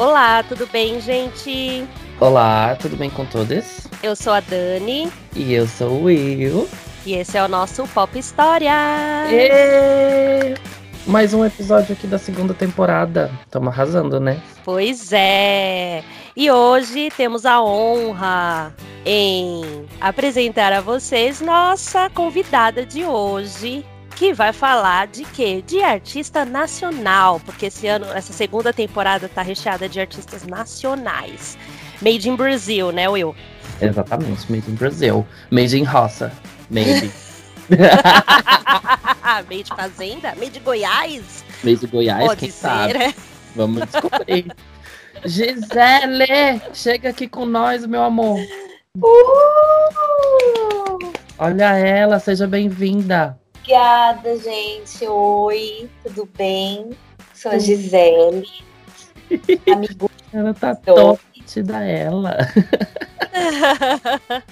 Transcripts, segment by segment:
Olá, tudo bem, gente? Olá, tudo bem com todos? Eu sou a Dani. E eu sou o Will. E esse é o nosso Pop História. E... Mais um episódio aqui da segunda temporada. Estamos arrasando, né? Pois é. E hoje temos a honra em apresentar a vocês nossa convidada de hoje, que vai falar de quê? De artista nacional, porque esse ano, essa segunda temporada tá recheada de artistas nacionais. Made in Brazil, né, Will? Exatamente, made in Brazil. Made in roça. Made. made fazenda? Made Goiás? Made Goiás, Pode quem ser, sabe? né? Vamos descobrir. Gisele, chega aqui com nós, meu amor. Uh! Olha ela, seja bem-vinda. Obrigada, gente. Oi, tudo bem? Sou a Gisele, amigo. Ela tá top da ela.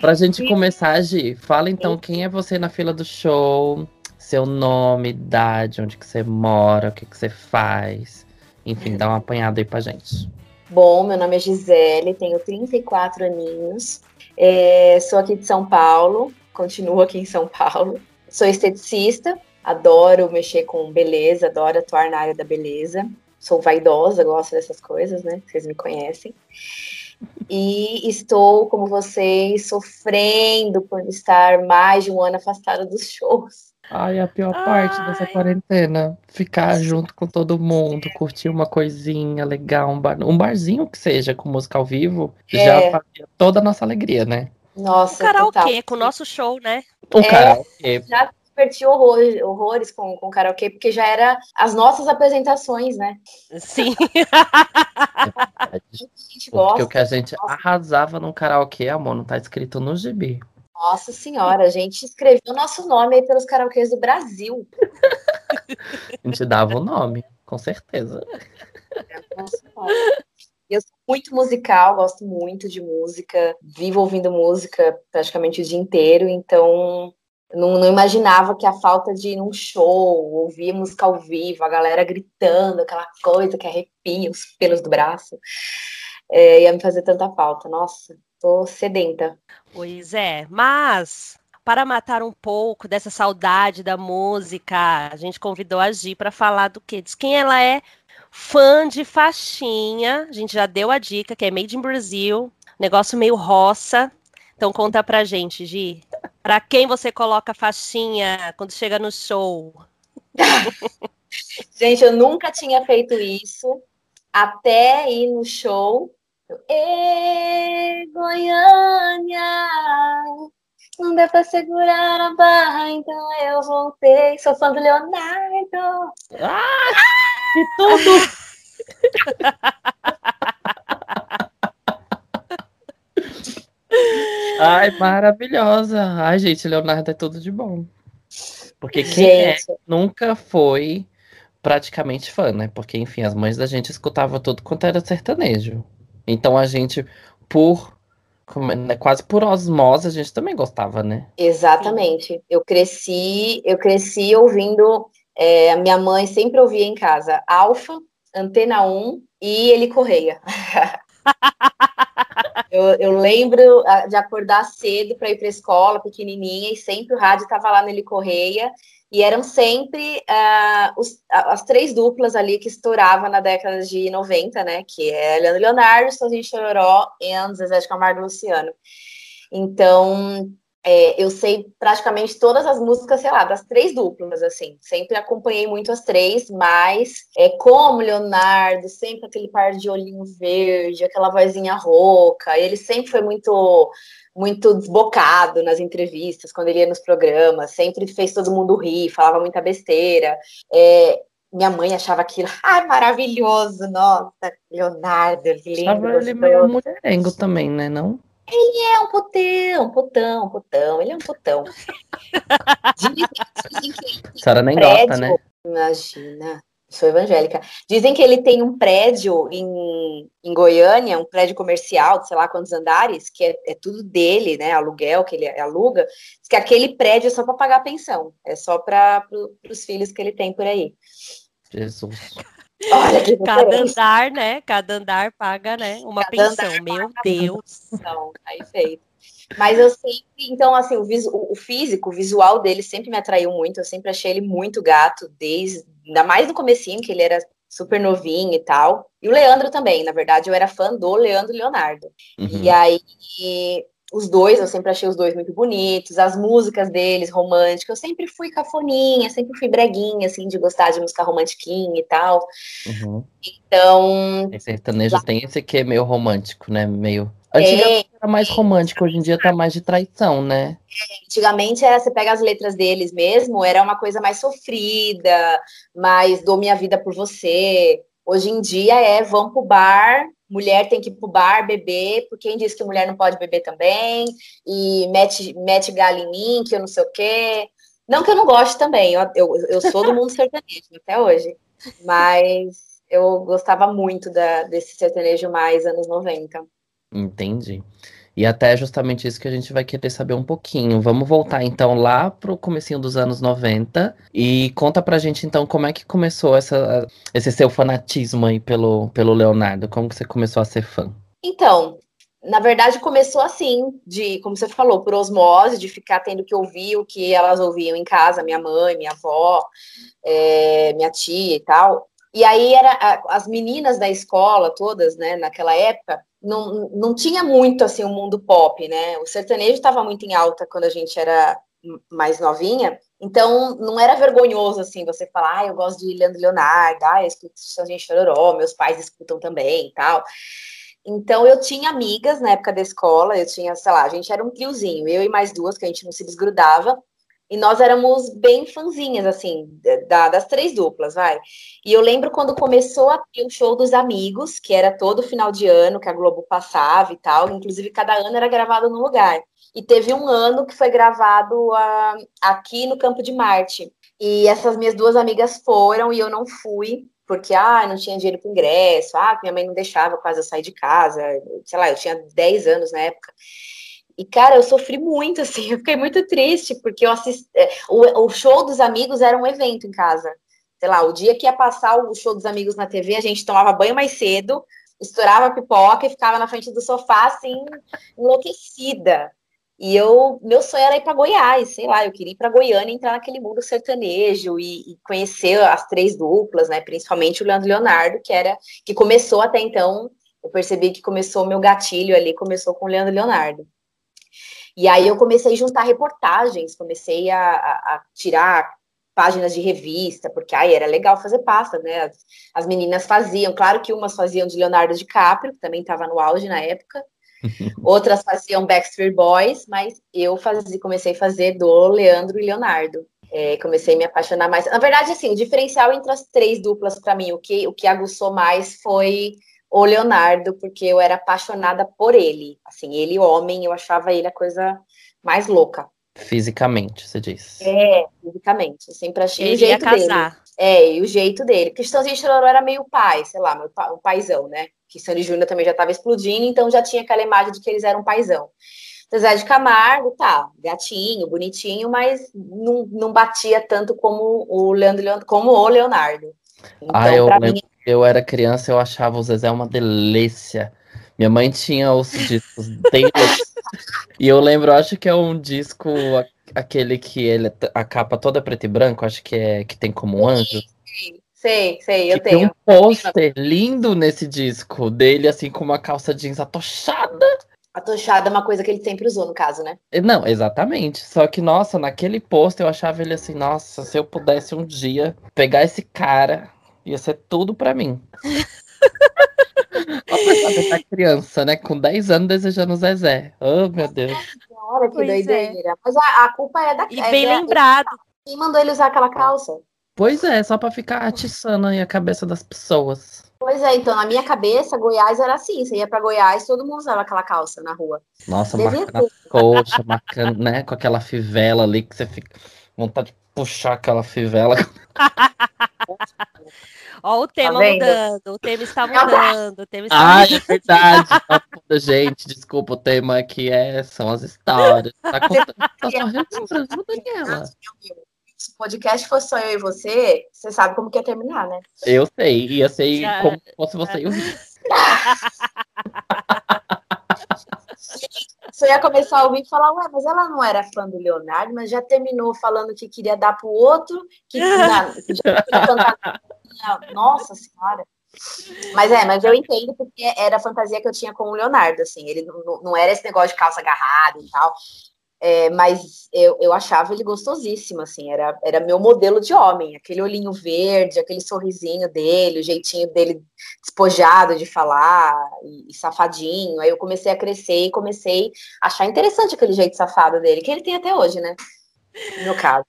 Pra gente começar, Gi, fala então quem é você na fila do show, seu nome, idade, onde que você mora, o que que você faz. Enfim, dá uma apanhada aí pra gente. Bom, meu nome é Gisele, tenho 34 aninhos, é, sou aqui de São Paulo, continuo aqui em São Paulo. Sou esteticista, adoro mexer com beleza, adoro atuar na área da beleza. Sou vaidosa, gosto dessas coisas, né? Vocês me conhecem. E estou, como vocês, sofrendo por estar mais de um ano afastada dos shows. Ai, a pior parte dessa Ai. quarentena, ficar junto com todo mundo, curtir uma coisinha legal, um, bar, um barzinho que seja com música ao vivo, já É. fazia toda a nossa alegria, né? Nossa, Karaokê, total. com o nosso show, né? Um É. karaokê, já diverti horrores, horrores com, com karaokê, porque já era as nossas apresentações, né? Sim. A gente porque gosta. o que a gente Nossa. arrasava no karaokê, amor, não tá escrito no gibi. Nossa senhora, a gente escreveu o nosso nome aí pelos karaokês do Brasil. A gente dava o nome, com certeza. Nossa senhora. Eu sou muito musical, gosto muito de música, vivo ouvindo música praticamente o dia inteiro, então não, não imaginava que a falta de ir num show, ouvir música ao vivo, a galera gritando, aquela coisa que arrepia os pelos do braço, é, ia me fazer tanta falta. Nossa, tô sedenta. Pois é, mas para matar um pouco dessa saudade da música, a gente convidou a Gi para falar do quê? Diz quem ela é fã de faixinha. A gente já deu a dica que é Made in Brazil, negócio meio roça. Então conta pra gente, Gi. Para quem você coloca faixinha quando chega no show? Gente, eu nunca tinha feito isso até ir no show. Eu, Ê, Goiânia, não dá pra segurar a barra, então eu voltei. Sou fã do Leonardo. E tudo! Ai, maravilhosa. Ai, gente, Leonardo é tudo de bom. Porque quem é nunca foi praticamente fã, né? Porque, enfim, as mães da gente escutavam tudo quanto era sertanejo. Então a gente, por é, né, quase por osmose, a gente também gostava, né? exatamente. Eu cresci, eu cresci ouvindo. É, minha mãe sempre ouvia em casa Alfa, Antena 1 e Ele Correia. Eu, eu lembro ah, de acordar cedo para ir para a escola, pequenininha, e sempre o rádio estava lá no Ele Correia, e eram sempre ah, os- as três duplas ali que estouravam na década de 90, né? Que é Leandro Leonardo, Sozinho Chororó e Zezé de Camargo Luciano. Então, é, eu sei praticamente todas as músicas, sei lá, das três duplas, assim. Sempre acompanhei muito as três, mas é como Leonardo, sempre aquele par de olhinho verde, aquela vozinha rouca. Ele sempre foi muito muito desbocado nas entrevistas, quando ele ia nos programas, sempre fez todo mundo rir, falava muita besteira. É, minha mãe achava aquilo, ai, maravilhoso, nossa, Leonardo, lindo, Achava ele meio mulherengo também, né? Não? É um putão, putão, putão. Ele é um putão. Dizem, dizem que ele A senhora nem um gosta, prédio- né? Imagina, sou evangélica. Dizem que ele tem um prédio em, em Goiânia, um prédio comercial, de sei lá quantos andares, que é, é tudo dele, né? Aluguel que ele aluga. Diz que aquele prédio é só para pagar a pensão, é só para pro, os filhos que ele tem por aí. Jesus. Olha que Cada andar, né? Cada andar paga, né? Uma Cada pensão. Meu Deus. Então, aí feito. Mas eu sempre, então, assim, o, visu- o físico, o visual dele sempre me atraiu muito. Eu sempre achei ele muito gato, desde, ainda mais no comecinho, que ele era super novinho e tal. E o Leandro também, na verdade, eu era fã do Leandro Leonardo. Uhum. E aí, os dois, eu sempre achei os dois muito bonitos, as músicas deles, românticas, eu sempre fui cafoninha, sempre fui breguinha, assim, de gostar de música romantiquinha e tal. Uhum. Então, Esse sertanejo tem esse que meio romântico, né? Meio. Antigamente é, era mais romântico, hoje em dia tá mais de traição, né? antigamente era, você pega as letras deles mesmo, era uma coisa mais sofrida, mais dou minha vida por você. Hoje em dia é vamos pro bar, mulher tem que ir pro bar beber, porque quem disse que mulher não pode beber também, e mete, mete galho em mim, que eu não sei o quê. Não que eu não goste também, eu, eu, eu sou do mundo sertanejo até hoje, mas eu gostava muito da, desse sertanejo mais anos 90. Entendi. E até justamente isso que a gente vai querer saber um pouquinho. Vamos voltar então lá pro comecinho dos anos 90 e conta pra gente então como é que começou essa, esse seu fanatismo aí pelo, pelo Leonardo. Como que você começou a ser fã? Então, na verdade, começou assim, de, como você falou, por osmose, de ficar tendo que ouvir o que elas ouviam em casa, minha mãe, minha avó, é, minha tia e tal. E aí era as meninas da escola, todas, né, naquela época, não, não tinha muito assim o mundo pop, né? O sertanejo estava muito em alta quando a gente era mais novinha, então não era vergonhoso assim você falar, ah, eu gosto de Leandro Leonardo, ah, eu escuto Serginho Chororó, meus pais escutam também e tal. Então eu tinha amigas na época da escola, eu tinha, sei lá, a gente era um triozinho, eu e mais duas, que a gente não se desgrudava, e nós éramos bem fãzinhas, assim, da- das três duplas, vai. E eu lembro quando começou a ter o show dos amigos, que era todo final de ano, que a Globo passava e tal, inclusive cada ano era gravado num lugar. E teve um ano que foi gravado ah, aqui no Campo de Marte. E essas minhas duas amigas foram e eu não fui, porque ah, não tinha dinheiro para ingresso, ah, minha mãe não deixava quase eu sair de casa, sei lá, eu tinha 10 anos na época. E, cara, eu sofri muito, assim, eu fiquei muito triste, porque eu assisti. O, o show dos amigos era um evento em casa. Sei lá, o dia que ia passar o show dos amigos na TV, a gente tomava banho mais cedo, estourava pipoca e ficava na frente do sofá, assim, enlouquecida. E eu, meu sonho era ir para Goiás, sei lá, eu queria ir para Goiânia entrar naquele mundo sertanejo e, e, conhecer as três duplas, né? Principalmente o Leandro Leonardo, que era que começou até então. Eu percebi que começou o meu gatilho ali, começou com o Leandro Leonardo. E aí eu comecei a juntar reportagens, comecei a, a, a tirar páginas de revista, porque aí era legal fazer pasta, né? As, as, meninas faziam, claro que umas faziam de Leonardo DiCaprio, que também estava no auge na época, outras faziam Backstreet Boys, mas eu fazia, comecei a fazer do Leandro e Leonardo. É, comecei a me apaixonar mais. Na verdade, assim, o diferencial entre as três duplas para mim, o que, o que aguçou mais foi o Leonardo, porque eu era apaixonada por ele. Assim, ele, homem, eu achava ele a coisa mais louca. Fisicamente, você diz. É, fisicamente. Eu sempre achei ele o jeito ia casar. dele. É, e o jeito dele. Porque Chitãozinho Chororó era meio pai, sei lá, meu pa, um paizão, né? Que Sandy Júnior também já estava explodindo, então já tinha aquela imagem de que eles eram paizão. Zé de Camargo, tá, gatinho, bonitinho, mas não, não batia tanto como o Leandro, como o Leonardo. Então, ah, eu lembro mim... eu era criança, eu achava o Zezé uma delícia. Minha mãe tinha os discos deles. e eu lembro, acho que é um disco aquele que ele a capa toda preta e branco, acho que é que tem como um anjo. Sei, sei, eu e tenho. Tem um pôster lindo nesse disco dele, assim, com uma calça jeans atochada. Atochada é uma coisa que ele sempre usou, no caso, né? Não, exatamente. Só que, nossa, naquele pôster eu achava ele assim, nossa, se eu pudesse um dia pegar esse cara, ia ser tudo pra mim. Olha da criança, né? Com 10 anos desejando Zezé. Oh, meu Deus. Olha que pois doideira. É. Mas a, a, culpa é da E bem é, lembrado. Quem mandou ele usar aquela calça? Pois é, só pra ficar atiçando aí a cabeça das pessoas. Pois é, então, na minha cabeça, Goiás era assim. Você ia pra Goiás, todo mundo usava aquela calça na rua. Nossa, marcando a coxa, marcando, né? Com aquela fivela ali que você fica vontade de puxar aquela fivela. Ó, o tema tá mudando, o tema está mudando, o tema está ah, mudando. é verdade. Gente, desculpa, o tema aqui é, são as histórias. Tá contando, tá só relembrando, Daniela. se o podcast fosse só eu e você, você sabe como que ia terminar, né? Eu sei, ia ser Já... como se fosse você e o Você ia começar a ouvir e falar, ué, mas ela não era fã do Leonardo, mas já terminou falando que queria dar pro outro, que, já cantar. Nossa senhora. Mas é, mas eu entendo porque era a fantasia que eu tinha com o Leonardo, assim, ele não, não era esse negócio de calça agarrada e tal. É, mas eu, eu achava ele gostosíssimo, assim, era, era meu modelo de homem, aquele olhinho verde, aquele sorrisinho dele, o jeitinho dele despojado de falar e, e, safadinho. Aí eu comecei a crescer e comecei a achar interessante aquele jeito safado dele, que ele tem até hoje, né? No caso.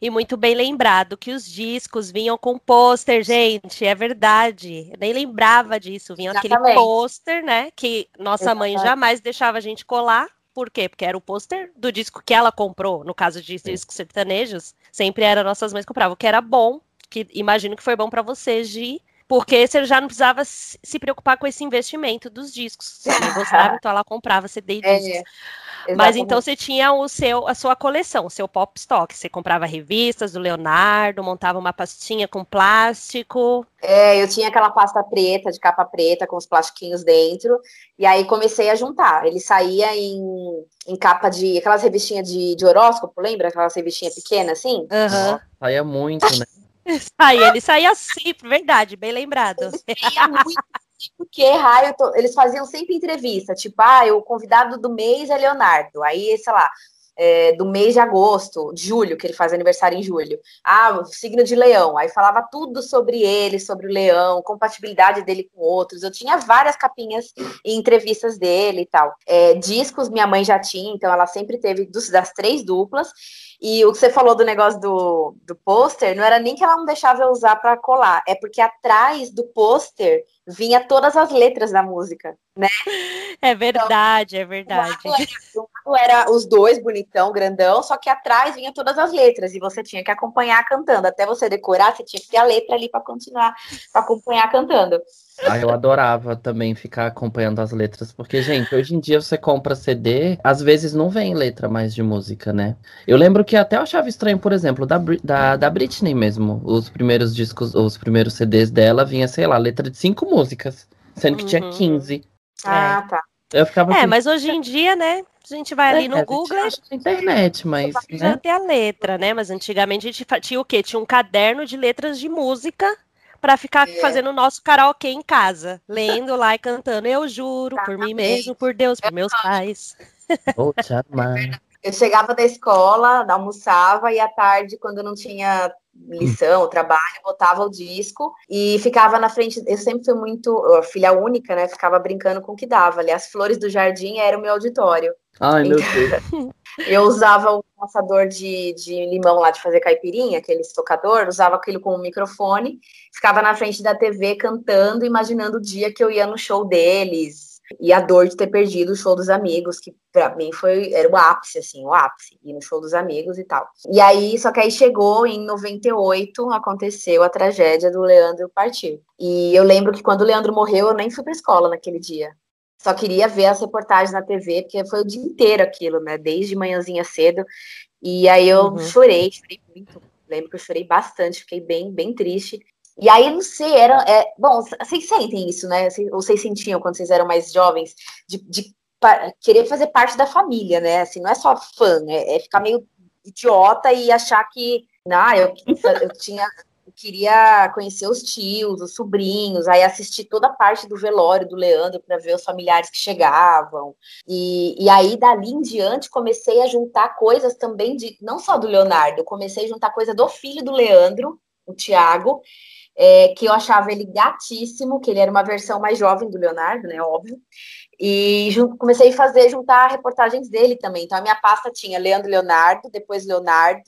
E muito bem lembrado que os discos vinham com pôster, gente, é verdade. Eu nem lembrava disso. Vinha Exatamente. aquele pôster, né? Que nossa Exatamente. mãe jamais deixava a gente colar. Por quê? Porque era o pôster do disco que ela comprou, no caso de discos sertanejos, sempre era nossas mães compravam, que era bom, que imagino que foi bom para você, Gi, porque você já não precisava se preocupar com esse investimento dos discos. Você gostava, então ela comprava CD e é, discos. É. Exatamente. Mas então você tinha o seu, a sua coleção, o seu pop stock. Você comprava revistas do Leonardo, montava uma pastinha com plástico. É, eu tinha aquela pasta preta, de capa preta, com os plastiquinhos dentro. E aí comecei a juntar. Ele saía em, em capa de. aquelas revistinhas de, de horóscopo, lembra? Aquelas revistinhas pequenas assim? Uhum. Saía muito, né? Saía, ele saía sempre, verdade, bem lembrado. Ele saía muito porque raio, tô... eles faziam sempre entrevista, tipo, ah, o convidado do mês é Leonardo, aí, sei lá, é, do mês de agosto, de julho, que ele faz aniversário em julho. Ah, o signo de leão. Aí falava tudo sobre ele, sobre o leão, compatibilidade dele com outros. Eu tinha várias capinhas e entrevistas dele e tal. É, discos minha mãe já tinha, então ela sempre teve dos, das três duplas. E o que você falou do negócio do, do pôster, não era nem que ela não deixava eu usar para colar, é porque atrás do pôster vinha todas as letras da música, né? É verdade, então, é verdade. Lado era, era os dois, bonitão, grandão, só que atrás vinha todas as letras e você tinha que acompanhar cantando. Até você decorar, você tinha que ter a letra ali para continuar, para acompanhar cantando. Ah, eu adorava também ficar acompanhando as letras, porque, gente, hoje em dia você compra CD, às vezes não vem letra mais de música, né? Eu lembro que até eu achava estranho, por exemplo, da, da, da Britney mesmo. Os primeiros discos, os primeiros CDs dela vinha, sei lá, letra de cinco músicas, sendo que uhum. tinha 15. Ah, é. tá. Eu ficava é, assim, mas hoje em dia, né? A gente vai ali é, no Google. A na internet, mas. Já né? tem a letra, né? Mas antigamente a gente tinha o quê? Tinha um caderno de letras de música para ficar é. fazendo o nosso karaokê em casa, lendo lá e cantando. Eu juro, por mim mesmo, por Deus, por meus pais. Vou te amar. Eu chegava da escola, almoçava e à tarde, quando não tinha lição, trabalho, botava o disco e ficava na frente. Eu sempre fui muito filha única, né? Ficava brincando com o que dava. Ali, as flores do jardim era o meu auditório. Ai, meu Deus. Eu usava o passador de, de limão lá de fazer caipirinha, aquele estocador, usava aquilo como microfone, ficava na frente da TV cantando, imaginando o dia que eu ia no show deles, e a dor de ter perdido o show dos amigos, que para mim foi era o ápice, assim, o ápice, ir no show dos amigos e tal. E aí, só que aí chegou em 98, aconteceu a tragédia do Leandro partir. E eu lembro que quando o Leandro morreu, eu nem fui para escola naquele dia. Só queria ver as reportagens na TV, porque foi o dia inteiro aquilo, né? Desde manhãzinha cedo. E aí eu uhum. chorei, chorei muito. Lembro que eu chorei bastante, fiquei bem, bem triste. E aí, não sei, era. É, bom, vocês sentem isso, né? Ou vocês sentiam quando vocês eram mais jovens, de, de querer fazer parte da família, né? Assim, não é só fã, é, é ficar meio idiota e achar que. Ah, eu, eu tinha. Eu queria conhecer os tios, os sobrinhos, aí assistir toda a parte do velório do Leandro para ver os familiares que chegavam. E, e aí, dali em diante, comecei a juntar coisas também de. Não só do Leonardo, comecei a juntar coisa do filho do Leandro, o Tiago, é, que eu achava ele gatíssimo, que ele era uma versão mais jovem do Leonardo, né, óbvio, e comecei a fazer, juntar reportagens dele também, então a minha pasta tinha Leandro Leonardo, depois Leonardo,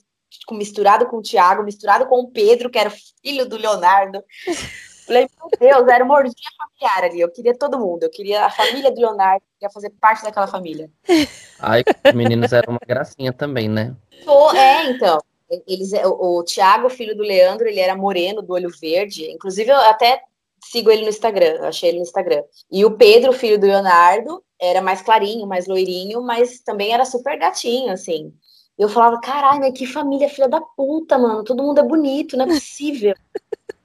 misturado com o Tiago, misturado com o Pedro, que era filho do Leonardo, Falei, meu Deus, era uma orgia familiar ali. Eu queria todo mundo. Eu queria a família do Leonardo, queria fazer parte daquela família. Ai, os meninos eram uma gracinha também, né? É, então. Eles, o, o Tiago, filho do Leandro, ele era moreno, do olho verde. Inclusive, eu até sigo ele no Instagram, achei ele no Instagram. E o Pedro, filho do Leonardo, era mais clarinho, mais loirinho, mas também era super gatinho, assim. Eu falava, caralho, mas que família filha da puta, mano. Todo mundo é bonito, não é possível.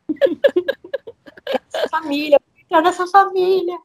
essa família, entrar nessa família.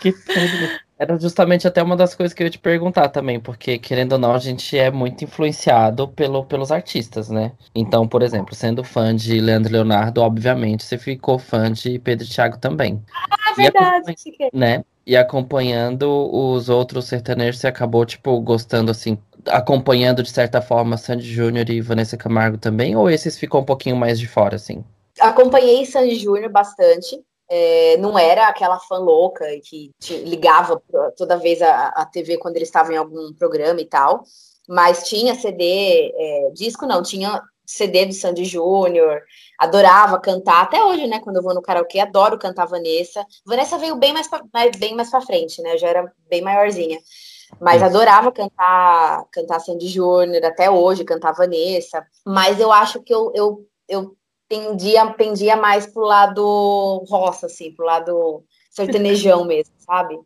Que tudo. Era justamente até uma das coisas que eu ia te perguntar também, porque, querendo ou não, a gente é muito influenciado pelo, pelos artistas, né? Então, por exemplo, sendo fã de Leandro Leonardo, obviamente, você ficou fã de Pedro Thiago também. Ah, verdade. E né? E acompanhando os outros sertanejos, você acabou, tipo, gostando, assim, acompanhando, de certa forma, Sandy Júnior e Vanessa Camargo também? Ou esses ficam um pouquinho mais de fora, assim? Acompanhei Sandy Júnior bastante. É, não era aquela fã louca que ligava toda vez a, a TV quando eles estavam em algum programa e tal, mas tinha CD, é, disco não, tinha CD do Sandy Júnior, adorava cantar, até hoje, né, quando eu vou no karaokê, adoro cantar Vanessa. Vanessa veio bem mais pra, bem mais pra frente, né, eu já era bem maiorzinha. Mas adorava cantar, cantar Sandy Júnior, até hoje cantar Vanessa. Mas eu acho que eu, eu, eu pendia, pendia mais pro lado roça, assim, pro lado sertanejão mesmo, sabe?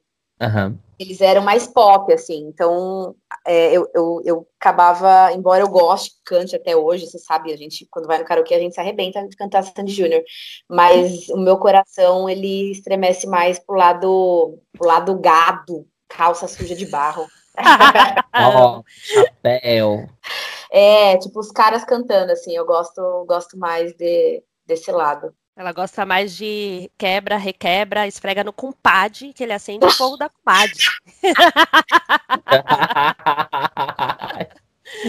Uhum. Eles eram mais pop, assim, então é, eu, eu, eu acabava, embora eu goste, cante até hoje, você sabe, a gente, quando vai no karaokê, a gente se arrebenta de cantar Sandy Júnior, mas o meu coração, ele estremece mais pro lado, pro lado gado, calça suja de barro. Oh, chapéu. É, tipo, os caras cantando, assim, eu gosto, gosto mais de, desse lado. Ela gosta mais de quebra, requebra, esfrega no compadre, que ele acende o fogo da compadre.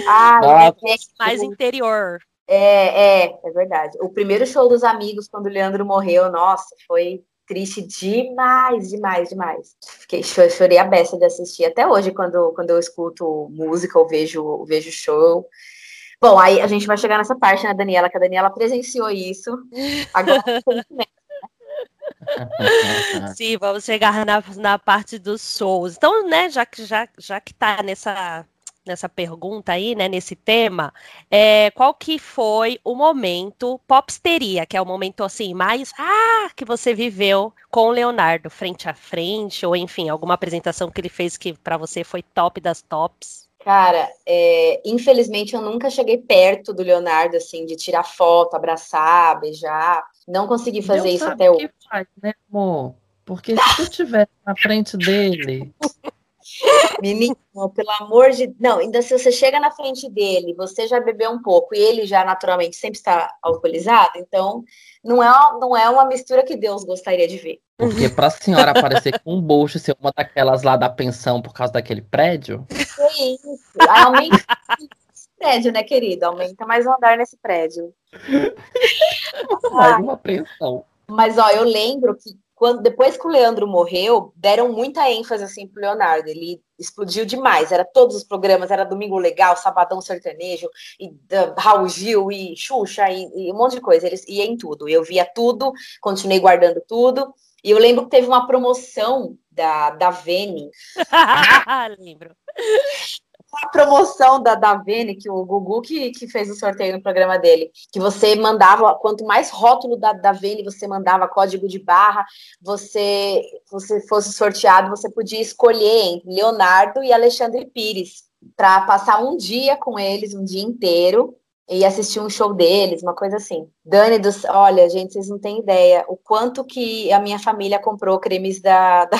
ah, é, é, mais interior. É, é, é verdade. O primeiro show dos amigos, quando o Leandro morreu, nossa, foi triste demais, demais, demais. Fiquei, chorei a beça de assistir até hoje, quando, quando eu escuto música ou vejo, vejo show. Bom, aí a gente vai chegar nessa parte, né, Daniela? Que a Daniela presenciou isso. Agora, Sim, vamos chegar na, na parte dos shows. Então, né, já que já, já que tá nessa nessa pergunta aí, né, nesse tema, é, qual que foi o momento popsteria, que é o momento assim mais ah que você viveu com o Leonardo frente a frente ou enfim alguma apresentação que ele fez que para você foi top das tops? Cara, é, infelizmente eu nunca cheguei perto do Leonardo assim de tirar foto, abraçar, beijar. Não consegui fazer Deus isso até hoje. Faz, né, amor? Porque se tu estivesse na frente dele, Menino, pelo amor de. Não, ainda se você chega na frente dele, você já bebeu um pouco e ele já naturalmente sempre está alcoolizado, então não é, não é uma mistura que Deus gostaria de ver. Porque para a senhora aparecer com um bolso ser uma daquelas lá da pensão por causa daquele prédio? É isso. Aumenta esse prédio, né, querido? Aumenta mais um andar nesse prédio. Mais uma pensão. Mas, ó, eu lembro que quando depois que o Leandro morreu, deram muita ênfase assim pro Leonardo. Ele explodiu demais. Era todos os programas, era Domingo Legal, Sabadão Sertanejo, e uh, Raul Gil e Xuxa e, e, um monte de coisa. Eles iam em tudo. Eu via tudo, continuei guardando tudo. E eu lembro que teve uma promoção da, da Vene. lembro a promoção da, da Vene, que o Gugu que, que fez o sorteio no programa dele, que você mandava, quanto mais rótulo da, da Vene você mandava, código de barra, você, você fosse sorteado, você podia escolher entre Leonardo e Alexandre Pires, para passar um dia com eles, um dia inteiro, e assistir um show deles, uma coisa assim. Dani dos, olha, gente, vocês não têm ideia o quanto que a minha família comprou cremes da, da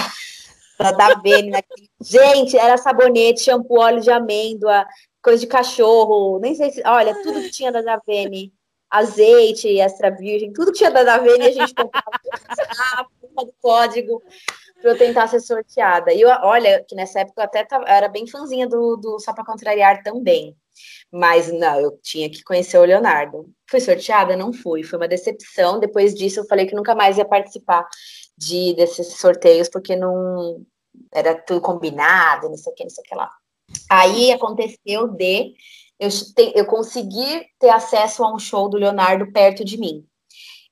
da Davene. Né? Gente, era sabonete, shampoo, óleo de amêndoa, coisa de cachorro, nem sei se. Olha, tudo que tinha da Davene, azeite, extra virgem, tudo que tinha da Davene a gente comprava do código para eu tentar ser sorteada. E eu, olha, que nessa época eu até tava, era bem fãzinha do, do Só para Contrariar também. Mas não, eu tinha que conhecer o Leonardo. Fui sorteada? Não fui. Foi uma decepção. Depois disso, eu falei que nunca mais ia participar de desses sorteios, porque não era tudo combinado, não sei o que, não sei o que lá. Aí aconteceu de eu, te, eu conseguir ter acesso a um show do Leonardo perto de mim.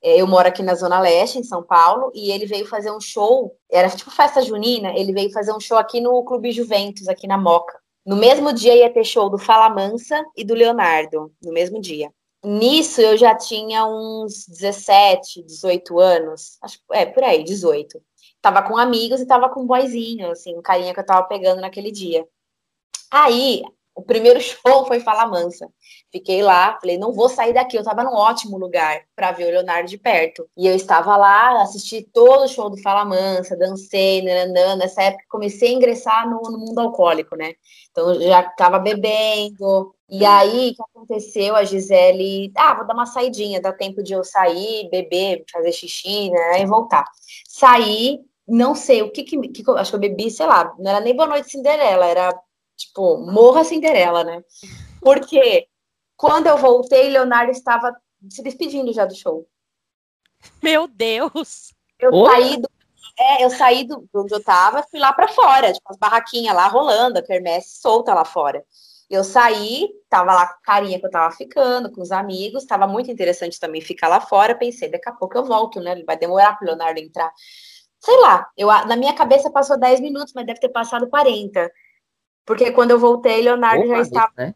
É, eu moro aqui na Zona Leste, em São Paulo, e ele veio fazer um show, era tipo festa junina, ele veio fazer um show aqui no Clube Juventus, aqui na Moca. No mesmo dia ia ter show do Fala Mansa e do Leonardo, no mesmo dia. Nisso eu já tinha uns 17, 18 anos, acho é por aí, 18. Tava com amigos e tava com um boyzinho, assim, um carinha que eu tava pegando naquele dia. Aí O primeiro show foi Fala Mansa. Fiquei lá, falei, não vou sair daqui. Eu estava num ótimo lugar para ver o Leonardo de perto. E eu estava lá, assisti todo o show do Fala Mansa, dancei, nananã. Nessa época comecei a ingressar no, no mundo alcoólico, né? Então já estava bebendo. E aí, o que aconteceu? A Gisele, ah, vou dar uma saidinha, dá tempo de eu sair, beber, fazer xixi, né? E voltar. Saí, não sei o que que, que acho que eu bebi, sei lá, não era nem Boa Noite Cinderela, era tipo Morra Cinderela, né? Porque quando eu voltei, Leonardo estava se despedindo já do show. Meu Deus! Eu saí do é, eu saí do, onde eu tava, fui lá para fora, tipo, as barraquinhas lá rolando, a quermesse solta lá fora. Eu saí, tava lá com a carinha que eu tava ficando, com os amigos, tava muito interessante também ficar lá fora, pensei, daqui a pouco eu volto, né? Vai demorar pro Leonardo entrar sei lá, eu, na minha cabeça passou 10 minutos, mas deve ter passado 40. Porque quando eu voltei, Leonardo Opa, já estava. Né?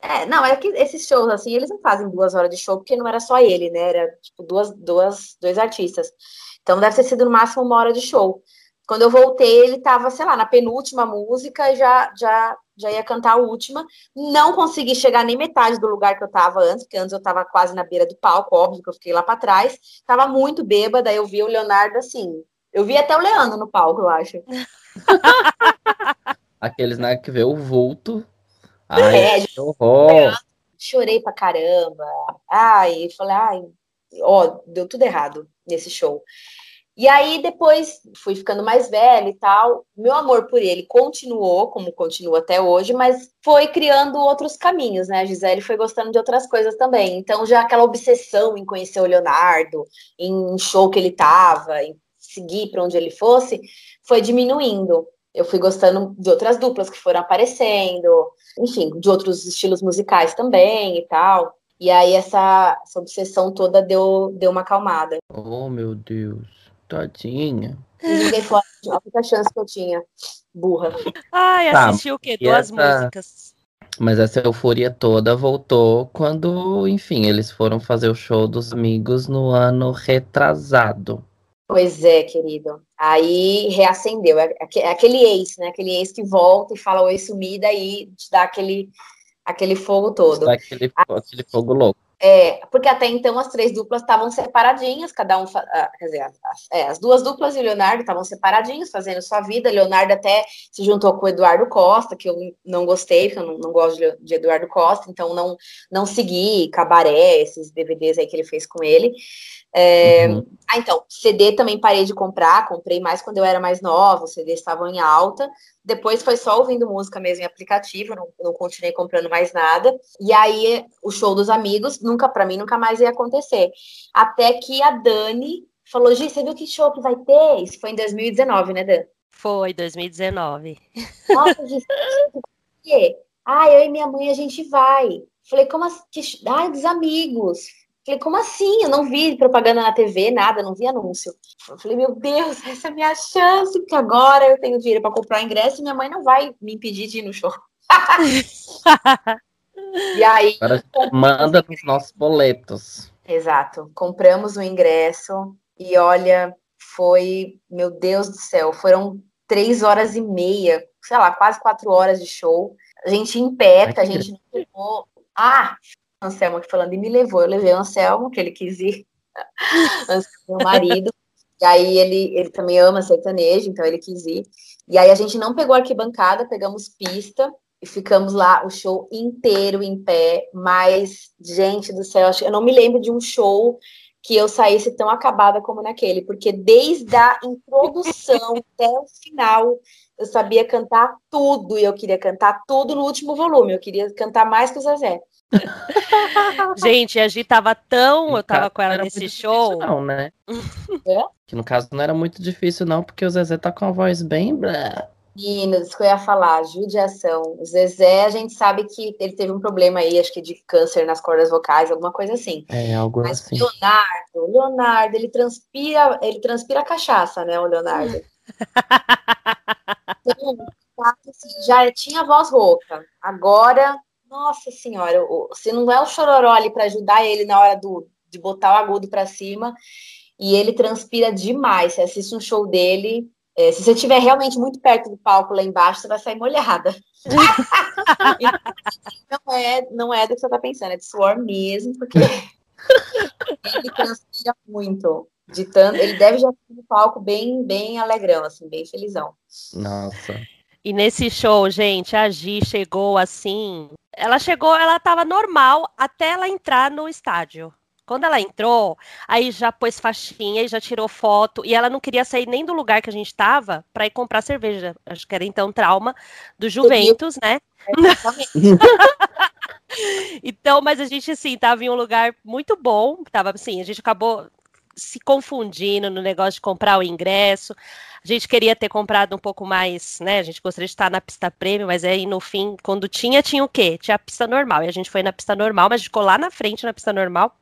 É, não, é que esses shows, assim, eles não fazem duas horas de show, porque não era só ele, né? Era, tipo, duas, duas, dois artistas. Então deve ter sido no máximo uma hora de show. Quando eu voltei, ele estava, sei lá, na penúltima música, já, já, já ia cantar a última. Não consegui chegar nem metade do lugar que eu estava antes, porque antes eu estava quase na beira do palco, óbvio que eu fiquei lá para trás. Tava muito bêbada, eu vi o Leonardo assim, eu vi até o Leandro no palco, eu acho. Aqueles, né, que vê o vulto. Ai, é, que horror. Chorei pra caramba. Ai, falei, ai, ó, deu tudo errado nesse show. E aí depois fui ficando mais velha e tal. Meu amor por ele continuou, como continua até hoje, mas foi criando outros caminhos, né? A Gisele foi gostando de outras coisas também. Então já aquela obsessão em conhecer o Leonardo, em show que ele tava, em seguir para onde ele fosse, foi diminuindo. Eu fui gostando de outras duplas que foram aparecendo, enfim, de outros estilos musicais também e tal. E aí essa, essa obsessão toda deu, deu uma acalmada. Oh, meu Deus. Tadinha. Joguei fora a única chance que eu tinha. Burra. Ai, tá, assistiu o quê? Duas essa... músicas. Mas essa euforia toda voltou quando, enfim, eles foram fazer o show dos amigos no ano retrasado. Pois é, querido. Aí reacendeu. É, é aquele ex, né? Aquele ex que volta e fala oi sumida e te dá aquele, aquele fogo todo. Aquele, aquele fogo louco. É, porque até então as três duplas estavam separadinhas, cada um, ah, quer dizer, as, é, as, duas duplas e o Leonardo estavam separadinhos, fazendo sua vida. Leonardo até se juntou com o Eduardo Costa, que eu não gostei, porque eu não, não gosto de, de, Eduardo Costa, então não, não segui Cabaré, esses DVDs aí que ele fez com ele. É, uhum. Ah, então, CD também parei de comprar, comprei mais quando eu era mais nova, os CDs estavam em alta. Depois foi só ouvindo música mesmo em aplicativo, não, não continuei comprando mais nada. E aí, o show dos amigos, nunca, para mim, nunca mais ia acontecer. Até que a Dani falou: Gi, você viu que show que vai ter? Isso foi em 2019, né, Dan? Foi, 2019. Nossa, Gi, quê? Ah, eu e minha mãe a gente vai. Falei, como assim? Ai, dos amigos. Falei, como assim? Eu não vi propaganda na TV, nada, não vi anúncio. Eu falei, meu Deus, essa é a minha chance, porque agora eu tenho dinheiro para comprar o ingresso e minha mãe não vai me impedir de ir no show. e aí. Agora manda os nossos boletos. Exato. Compramos o ingresso e olha, foi, meu Deus do céu, foram três horas e meia, sei lá, quase quatro horas de show. A gente em pé, a gente não pegou. Ah, Anselmo aqui falando, e me levou. Eu levei o Anselmo, que ele quis ir, meu marido. E aí ele, ele também ama sertanejo, então ele quis ir. E aí a gente não pegou arquibancada, pegamos pista e ficamos lá o show inteiro em pé. Mas, gente do céu, eu não me lembro de um show que eu saísse tão acabada como naquele, porque desde a introdução até o final eu sabia cantar tudo e eu queria cantar tudo no último volume. Eu queria cantar mais que o Zezé. Gente, a Gi tava tão. eu tava com ela nesse show. Difícil, não, né? É? Que no caso não era muito difícil, não, porque o Zezé tá com a voz bem. Meninas, isso que eu ia falar, judiação. O Zezé, a gente sabe que ele teve um problema aí, acho que de câncer nas cordas vocais, alguma coisa assim. É, algo Mas assim. Leonardo, Leonardo, ele transpira, ele transpira cachaça, né, o Leonardo? então, assim, já tinha voz rouca. Agora nossa senhora, se não é o chororó ali para ajudar ele na hora do, de botar o agudo para cima, e ele transpira demais. Você assiste um show dele, É, se você estiver realmente muito perto do palco lá embaixo, você vai sair molhada. não, é, não é do que você está pensando, é de suor mesmo, porque ele transpira muito. De tanto, ele deve já ter no palco bem, bem alegrão, assim, bem felizão. Nossa. E nesse show, gente, a Gi chegou assim. Ela chegou, ela tava normal até ela entrar no estádio. Quando ela entrou, aí já pôs faixinha e já tirou foto. E ela não queria sair nem do lugar que a gente estava para ir comprar cerveja. Acho que era então trauma do Juventus, né? então, mas a gente, assim, tava em um lugar muito bom. Tava assim, a gente acabou se confundindo no negócio de comprar o ingresso. A gente queria ter comprado um pouco mais, né? A gente gostaria de estar na pista prêmio, mas aí no fim, quando tinha, tinha o quê? Tinha a pista normal. E a gente foi na pista normal, mas ficou lá na frente na pista normal.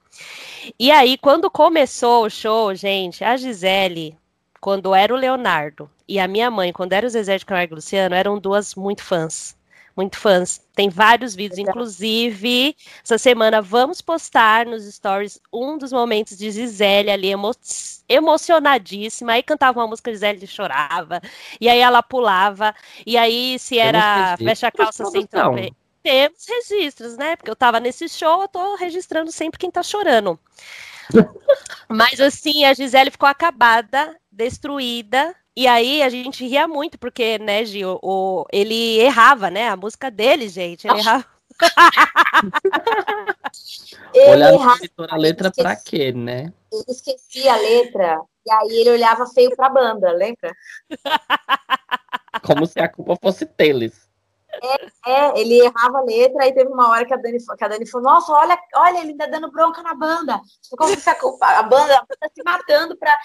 E aí, quando começou o show, gente, a Gisele, quando era o Leonardo, e a minha mãe, quando era o Zezé de Camargo e Luciano, eram duas muito fãs muito fãs. Tem vários vídeos, inclusive, essa semana vamos postar nos stories um dos momentos de Gisele ali emo emocionadíssima. Aí cantava uma música, Gisele chorava, e aí ela pulava, e aí se era fecha a calça sem trompete. Temos registros, né? Porque eu tava nesse show, eu tô registrando sempre quem tá chorando. Mas assim, a Gisele ficou acabada, destruída, e aí a gente ria muito, porque, né, Gil, o, ele errava, né? A música dele, gente, ele errava. Olhar a letra esqueci, pra quê, né? Ele esquecia a letra, e aí ele olhava feio pra banda, lembra? Como se a culpa fosse deles. É, é, ele errava a letra, aí teve uma hora que a Dani, que a Dani falou, nossa, olha, olha, ele tá dando bronca na banda. Como se a, a banda tá se matando para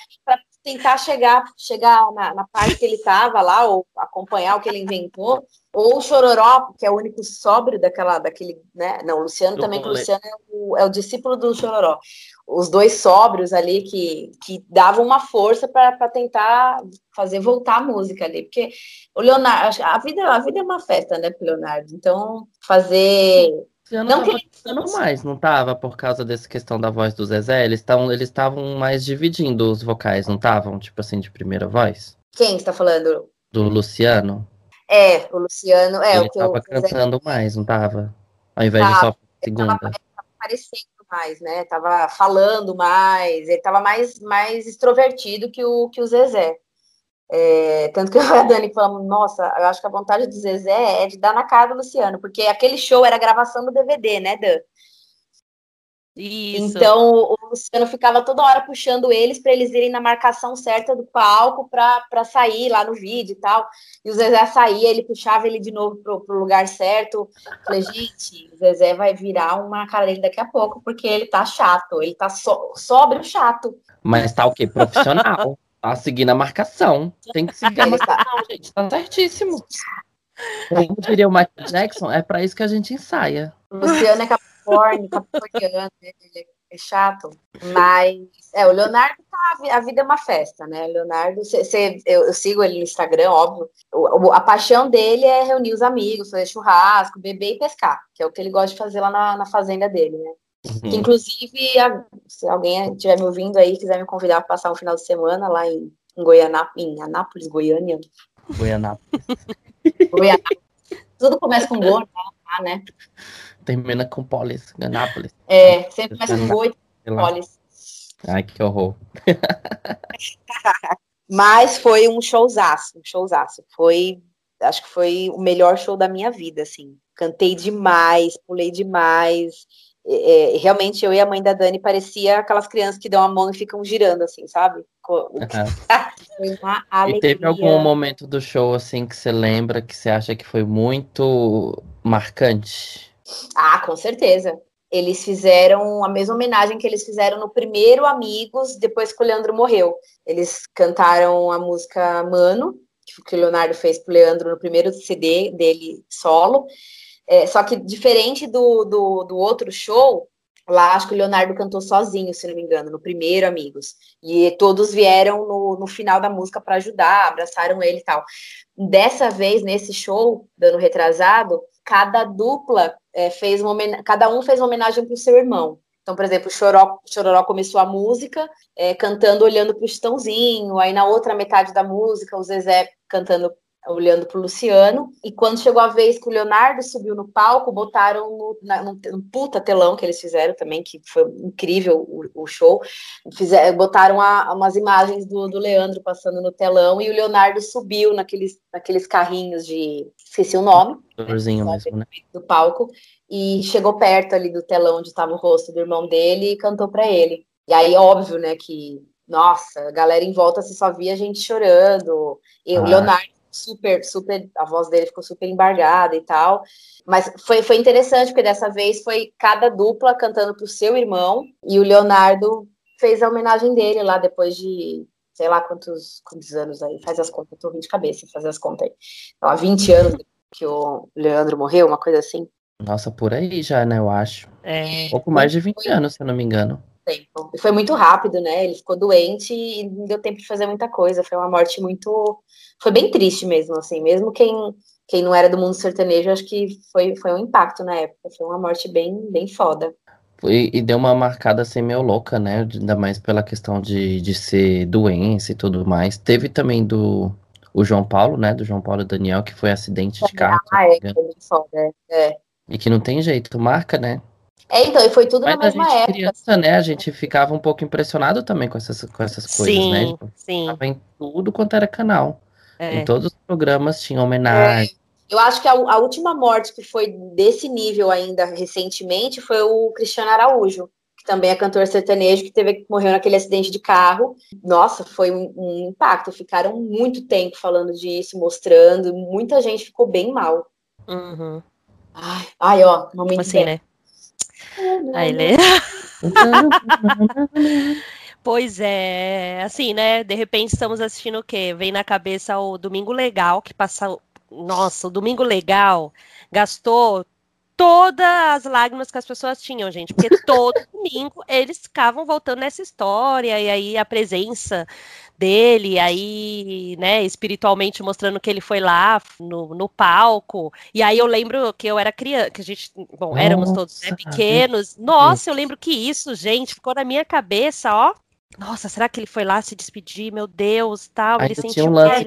tentar chegar, chegar na, na parte que ele estava lá, ou acompanhar o que ele inventou, ou o Chororó, que é o único sóbrio daquela, daquele, né? Não, o Luciano também, que o Luciano é o, é o discípulo do Chororó. Os dois sóbrios ali que, que davam uma força para tentar fazer voltar a música ali, porque o Leonardo, a vida, a vida é uma festa, né, pro Leonardo? Então, fazer esse não tava que... mais, não tava? Por causa dessa questão da voz do Zezé? Eles estavam eles mais dividindo os vocais, não estavam? Tipo assim, de primeira voz? Quem está falando? Do Luciano? É, o Luciano. É, ele o que tava cantando Zezé... mais, não tava? Ao invés tava, de só segunda. Ele tava, ele tava aparecendo mais, né? Tava falando mais, ele tava mais, mais extrovertido que o, que o Zezé. É, tanto que eu a Dani falamos, nossa, eu acho que a vontade do Zezé é de dar na cara do Luciano, porque aquele show era gravação do DVD, né, Dan? Isso. Então o Luciano ficava toda hora puxando eles para eles irem na marcação certa do palco para sair lá no vídeo e tal. E o Zezé saía, ele puxava ele de novo pro, pro lugar certo. falei, gente, o Zezé vai virar uma cara dele daqui a pouco, porque ele tá chato, ele tá so, sóbrio chato. Mas tá o quê? Profissional. Tá seguindo a marcação. Tem que seguir a marcação, gente. Tá certíssimo. Como diria o Michael Jackson, é para isso que a gente ensaia. O Luciano é Capricórnio, Capricorniano, ele é chato. Mas, é, o Leonardo, tá, a vida é uma festa, né? Leonardo, cê, cê, eu, eu, sigo ele no Instagram, óbvio. O, a paixão dele é reunir os amigos, fazer churrasco, beber e pescar, que é o que ele gosta de fazer lá na, na fazenda dele, né? Uhum. inclusive, a, se alguém estiver me ouvindo aí, quiser me convidar para passar um final de semana lá em, em Goianá, em Anápolis, Goiânia. Goianápolis. Goianápolis. Tudo começa com Go, tá, né? Termina com Polis, Anápolis. É, sempre começa com Goi, Polis. Ai, que horror. Mas foi um showzaço, um showzaço. Foi, acho que foi o melhor show da minha vida, assim. Cantei demais, pulei demais é, realmente eu e a mãe da Dani parecia aquelas crianças que dão a mão e ficam girando, assim, sabe? Uhum. E teve algum momento do show, assim, que você lembra, que você acha que foi muito marcante? Ah, com certeza. Eles fizeram a mesma homenagem que eles fizeram no primeiro Amigos, depois que o Leandro morreu. Eles cantaram a música Mano, que o Leonardo fez pro Leandro no primeiro CD dele solo. É, só que diferente do, do, do, outro show, lá acho que o Leonardo cantou sozinho, se não me engano, no primeiro Amigos. E todos vieram no, no final da música para ajudar, abraçaram ele e tal. Dessa vez, nesse show, dando retrasado, cada dupla é, fez uma cada um fez uma homenagem para o seu irmão. Então, por exemplo, o Choró, Chororó começou a música é, cantando olhando para o Chitãozinho, aí na outra metade da música o Zezé cantando olhando para o Luciano. E quando chegou a vez que o Leonardo subiu no palco, botaram no, na, num, num puta telão que eles fizeram também, que foi incrível o, o show. Fizer, botaram a, umas imagens do, do Leandro passando no telão e o Leonardo subiu naqueles, naqueles carrinhos de. Esqueci o nome. Né, mesmo, né? Do palco. E chegou perto ali do telão onde estava o rosto do irmão dele e cantou para ele. E aí, óbvio, né, que nossa, a galera em volta se só via gente chorando. E ah. o Leonardo super, super, a voz dele ficou super embargada e tal. Mas foi, foi interessante, porque dessa vez foi cada dupla cantando pro seu irmão, e o Leonardo fez a homenagem dele lá depois de sei lá quantos, quantos anos aí, faz as contas, eu tô ruim de cabeça, fazer as contas aí. Então, há 20 anos que o Leandro morreu, uma coisa assim. Nossa, por aí já, né, eu acho. É. Um pouco mais de 20 anos, se eu não me engano. Tempo. E foi muito rápido, né? Ele ficou doente e não deu tempo de fazer muita coisa. Foi uma morte muito foi bem triste mesmo, assim, mesmo quem, quem não era do mundo sertanejo, acho que foi, foi um impacto na época, foi uma morte bem, bem foda. E, e deu uma marcada assim meio louca, né? Ainda mais pela questão de, de ser doença e tudo mais. Teve também do o João Paulo, né? Do João Paulo e Daniel, que foi acidente de carro. Ah, é, foi bem foda, é. é. E que não tem jeito, marca, né? É, então, e foi tudo Mas na mesma a gente, época. criança, né? A gente ficava um pouco impressionado também com essas, com essas coisas, sim, né? Tipo, sim. Tava em tudo quanto era canal. É. Em todos os programas tinha homenagem. É. Eu acho que a, a, última morte que foi desse nível ainda recentemente foi o Cristiano Araújo, que também é cantor sertanejo, que teve morreu naquele acidente de carro. Nossa, foi um, um impacto. Ficaram muito tempo falando disso, mostrando. Muita gente ficou bem mal. Uhum. Ai, ai, ó, momento assim, né? Aí, Lê. Pois é, assim, né? De repente estamos assistindo o quê? Vem na cabeça o Domingo Legal, que passa. Nossa, o Domingo Legal gastou todas as lágrimas que as pessoas tinham, gente, porque todo domingo eles ficavam voltando nessa história, e aí a presença dele, aí, né, espiritualmente mostrando que ele foi lá no, no palco. E aí eu lembro que eu era criança, que a gente, bom, éramos todos né, pequenos. Nossa, eu lembro que isso, gente, ficou na minha cabeça, ó. Nossa, será que ele foi lá se despedir? Meu Deus, tal. Aí ele sentiu um lance.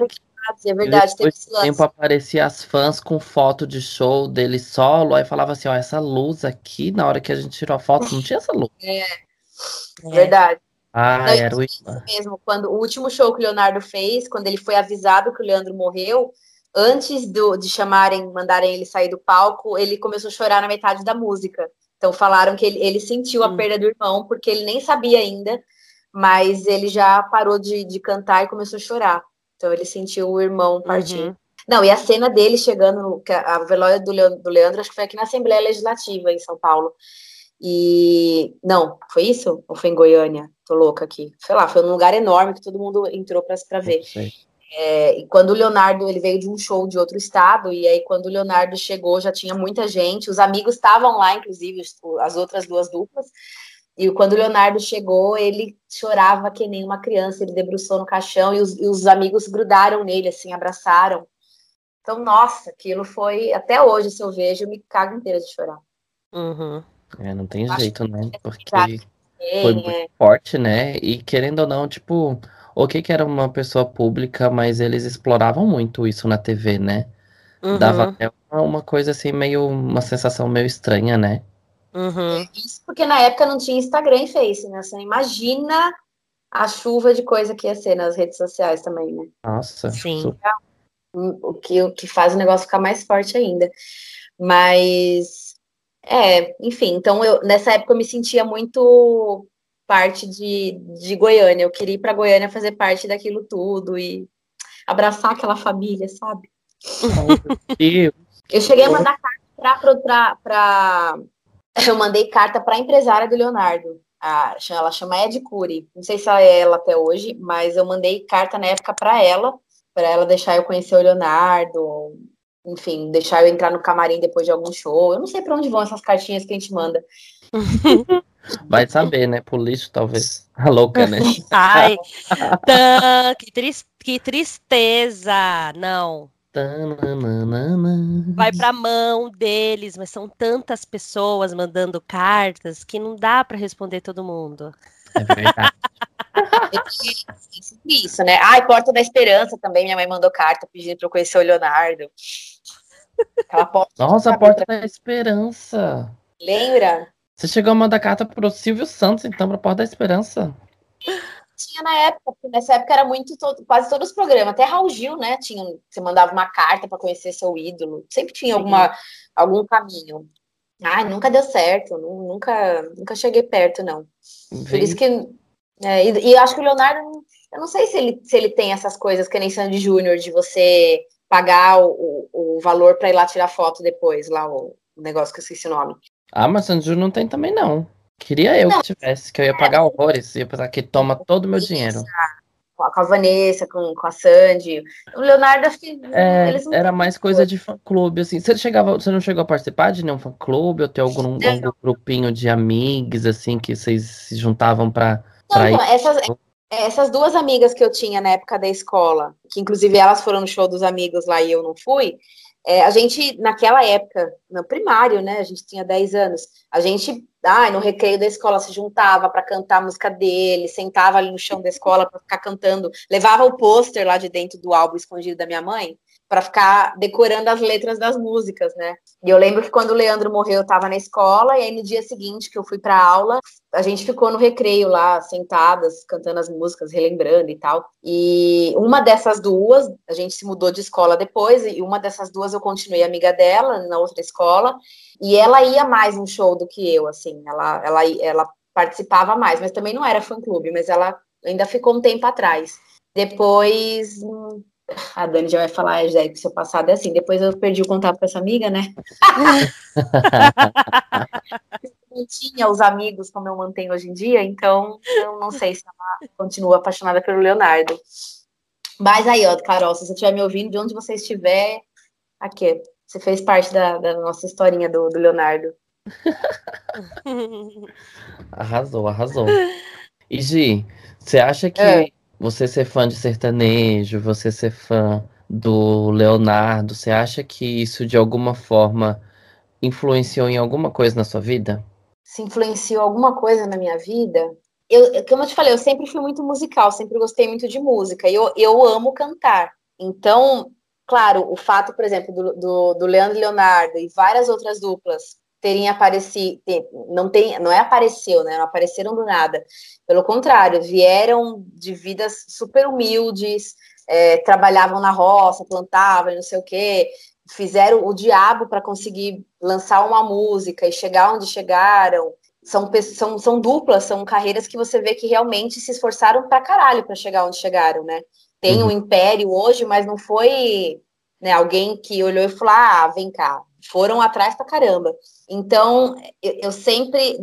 É verdade, tem esse lance. tempo aparecia as fãs com foto de show dele solo, aí falava assim, ó, essa luz aqui, na hora que a gente tirou a foto, não tinha essa luz. É, é. verdade. Ah, era o mesmo. Quando o último show que o Leonardo fez, quando ele foi avisado que o Leandro morreu, antes do, de chamarem, mandarem ele sair do palco, ele começou a chorar na metade da música. Então falaram que ele, ele sentiu a hum. perda do irmão, porque ele nem sabia ainda mas ele já parou de, de cantar e começou a chorar. Então ele sentiu o irmão partir. Uhum. Não, e a cena dele chegando, a Leandro, do Leandro, acho que foi aqui na Assembleia Legislativa, em São Paulo. E. Não, foi isso? Ou foi em Goiânia? Tô louca aqui. Sei lá, foi num lugar enorme que todo mundo entrou para ver. É, e quando o Leonardo ele veio de um show de outro estado, e aí quando o Leonardo chegou já tinha muita gente, os amigos estavam lá, inclusive, as outras duas duplas, e quando o Leonardo chegou, ele chorava que nem uma criança, ele debruçou no caixão e os, e os amigos grudaram nele, assim, abraçaram. Então, nossa, aquilo foi. Até hoje, se eu vejo, eu me cago inteira de chorar. Uhum. É, não tem jeito, né? Porque foi muito é. forte, né? E querendo ou não, tipo, o que que era uma pessoa pública, mas eles exploravam muito isso na TV, né? Uhum. Dava até uma, uma coisa assim, meio. uma sensação meio estranha, né? Uhum. Isso porque na época não tinha Instagram e Face, né? Você imagina a chuva de coisa que ia ser nas redes sociais também, né? Nossa, sim. O que, o que faz o negócio ficar mais forte ainda. Mas, é, enfim, então eu, nessa época eu me sentia muito parte de, de Goiânia. Eu queria ir para Goiânia fazer parte daquilo tudo e abraçar aquela família, sabe? eu cheguei a mandar carta para eu mandei carta para a empresária do Leonardo. A, ela chama Ed Cury. Não sei se ela é ela até hoje, mas eu mandei carta na época para ela, para ela deixar eu conhecer o Leonardo, enfim, deixar eu entrar no camarim depois de algum show. Eu não sei para onde vão essas cartinhas que a gente manda. Vai saber, né? Por lixo, talvez. A louca, né? Ai, tá, que, que tristeza. Não, vai para a mão deles, mas são tantas pessoas mandando cartas que não dá para responder todo mundo. É verdade. Isso, né? Ai, Porta da Esperança também. Minha mãe mandou carta pedindo para eu conhecer o Leonardo. Porta Nossa, a Porta da Esperança. Lembra? Você chegou a mandar carta pro Silvio Santos, então, pra Porta da Esperança. Tinha na época, porque nessa época era muito, todo, quase todos os programas, até Raul Gil, né? Tinha, você mandava uma carta para conhecer seu ídolo, sempre tinha alguma, algum caminho. Ai, nunca deu certo, nunca, nunca cheguei perto, não. Por isso que. É, e, e acho que o Leonardo, eu não sei se ele, se ele tem essas coisas que nem Sandy Júnior, de você pagar o, o, o valor para ir lá tirar foto depois, lá o, o negócio que eu esqueci o nome. Ah, mas Sandy Júnior não tem também, não. Queria eu não. que tivesse, que eu ia pagar horrores, ia pensar que toma todo o meu dinheiro. Com a, Vanessa, com, com a Sandy. O Leonardo, acho que. É, era mais coisa de fã-clube, assim. Você, chegava, você não chegou a participar de nenhum fã-clube ou ter algum, algum grupinho de amigos, assim, que vocês se juntavam pra não, ir? Essas, essas duas amigas que eu tinha na época da escola, que inclusive elas foram no show dos amigos lá e eu não fui, é, a gente, naquela época, no primário, né, a gente tinha 10 anos, a gente, ah, no recreio da escola, se juntava para cantar a música dele, sentava ali no chão da escola para ficar cantando, levava o pôster lá de dentro do álbum escondido da minha mãe, para ficar decorando as letras das músicas, né? E eu lembro que quando o Leandro morreu, eu estava na escola, e aí no dia seguinte que eu fui para aula, a gente ficou no recreio lá, sentadas, cantando as músicas, relembrando e tal. E uma dessas duas, a gente se mudou de escola depois, e uma dessas duas eu continuei amiga dela na outra escola, e ela ia mais no show do que eu, assim, ela, ela, ela participava mais, mas também não era fã-clube, mas ela ainda ficou um tempo atrás. Depois, hum, a Dani já vai falar, já que seu passado é assim. Depois eu perdi o contato com essa amiga, né? não tinha os amigos como eu mantenho hoje em dia, então eu não sei se ela continua apaixonada pelo Leonardo. Mas aí, ó, Carol, se você estiver me ouvindo, de onde você estiver, aqui, você fez parte da, da nossa historinha do, do Leonardo. arrasou, arrasou. E Gi, você acha que é você ser fã de sertanejo, você ser fã do Leonardo, você acha que isso de alguma forma influenciou em alguma coisa na sua vida? Se influenciou alguma coisa na minha vida? Eu, como eu te falei, eu sempre fui muito musical, sempre gostei muito de música, e eu, eu amo cantar. Então, claro, o fato, por exemplo, do, do, do Leandro e Leonardo e várias outras duplas terem aparecido, não tem, não é apareceu, né? Não apareceram do nada. Pelo contrário, vieram de vidas super humildes, é, trabalhavam na roça, plantavam, não sei o quê, fizeram o diabo para conseguir lançar uma música e chegar onde chegaram. São, são, são duplas, são carreiras que você vê que realmente se esforçaram para caralho para chegar onde chegaram, né? Tem uhum. um império hoje, mas não foi né, alguém que olhou e falou: ah, vem cá, foram atrás pra caramba. Então, eu, eu, sempre,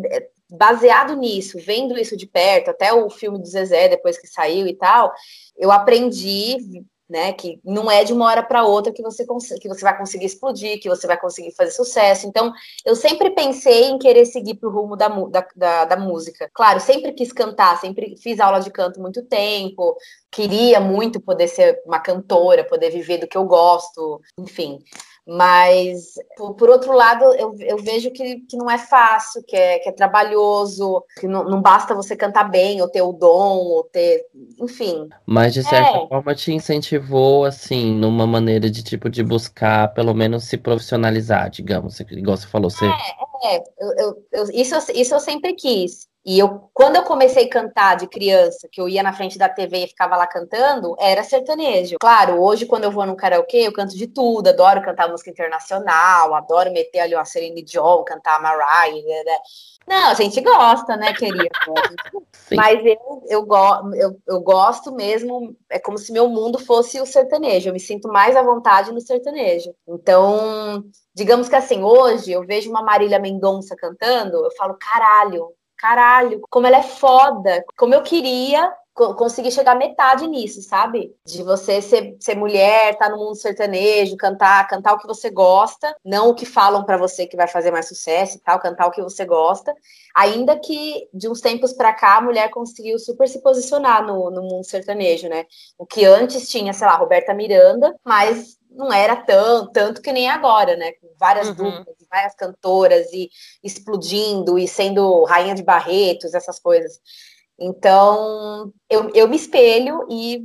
baseado nisso, vendo isso de perto, até o filme do Zezé, depois que saiu e tal, eu aprendi, né, que não é de uma hora para outra que você, que você vai conseguir explodir, que você vai conseguir fazer sucesso. Então, eu sempre pensei em querer seguir pro rumo da, da, da, da música. Claro, sempre quis cantar, sempre fiz aula de canto muito tempo, queria muito poder ser uma cantora, poder viver do que eu gosto, enfim. Mas, por, por outro lado, eu, eu vejo que, que não é fácil, que é, que é trabalhoso, que não, não basta você cantar bem, ou ter o dom, ou ter. Enfim. Mas, de certa é. forma, te incentivou, assim, numa maneira de, tipo, de buscar, pelo menos, se profissionalizar, digamos, igual você falou. Você... É, é. Eu, eu, eu, isso, isso eu sempre quis. E eu, quando eu comecei a cantar de criança, que eu ia na frente da TV e ficava lá cantando, era sertanejo. Claro, hoje quando eu vou no karaokê, eu canto de tudo, adoro cantar música internacional, adoro meter ali uma Celine Dion, cantar a Mariah, né, né? Não, a gente gosta, né, querida? Mas eu, eu, go eu, eu gosto mesmo, é como se meu mundo fosse o sertanejo, eu me sinto mais à vontade no sertanejo. Então, digamos que assim, hoje eu vejo uma Marília Mendonça cantando, eu falo, caralho, caralho, como ela é foda, como eu queria conseguir chegar metade nisso, sabe? De você ser, ser mulher, estar tá no mundo sertanejo, cantar, cantar o que você gosta, não o que falam para você que vai fazer mais sucesso e tal, cantar o que você gosta. Ainda que de uns tempos para cá a mulher conseguiu super se posicionar no, no mundo sertanejo, né? O que antes tinha, sei lá, Roberta Miranda, mas não era tão, tanto que nem agora, né? Com várias Uhum. duplas, várias cantoras e explodindo e sendo rainha de Barretos, essas coisas. Então, eu, eu me espelho e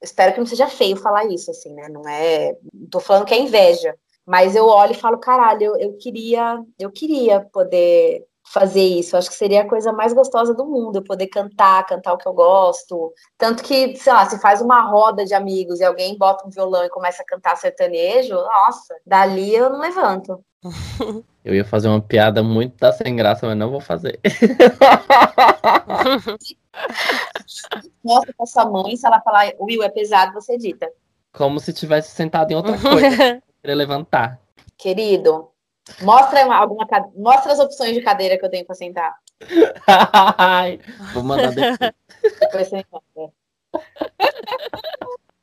espero que não seja feio falar isso, assim, né? Não é. Não tô falando que é inveja, mas eu olho e falo, caralho, eu, eu queria, eu queria poder fazer isso. Acho que seria a coisa mais gostosa do mundo, eu poder cantar, cantar o que eu gosto. Tanto que, sei lá, se faz uma roda de amigos e alguém bota um violão e começa a cantar sertanejo, nossa, dali eu não levanto. Eu ia fazer uma piada muito da sem graça, mas não vou fazer. Mostra pra sua mãe, se ela falar, Will, é pesado, você edita. Como se tivesse sentado em outra coisa. Queria levantar. Querido, mostra uma- alguma mostra as opções de cadeira que eu tenho pra sentar. Vou mandar depois. Depois você.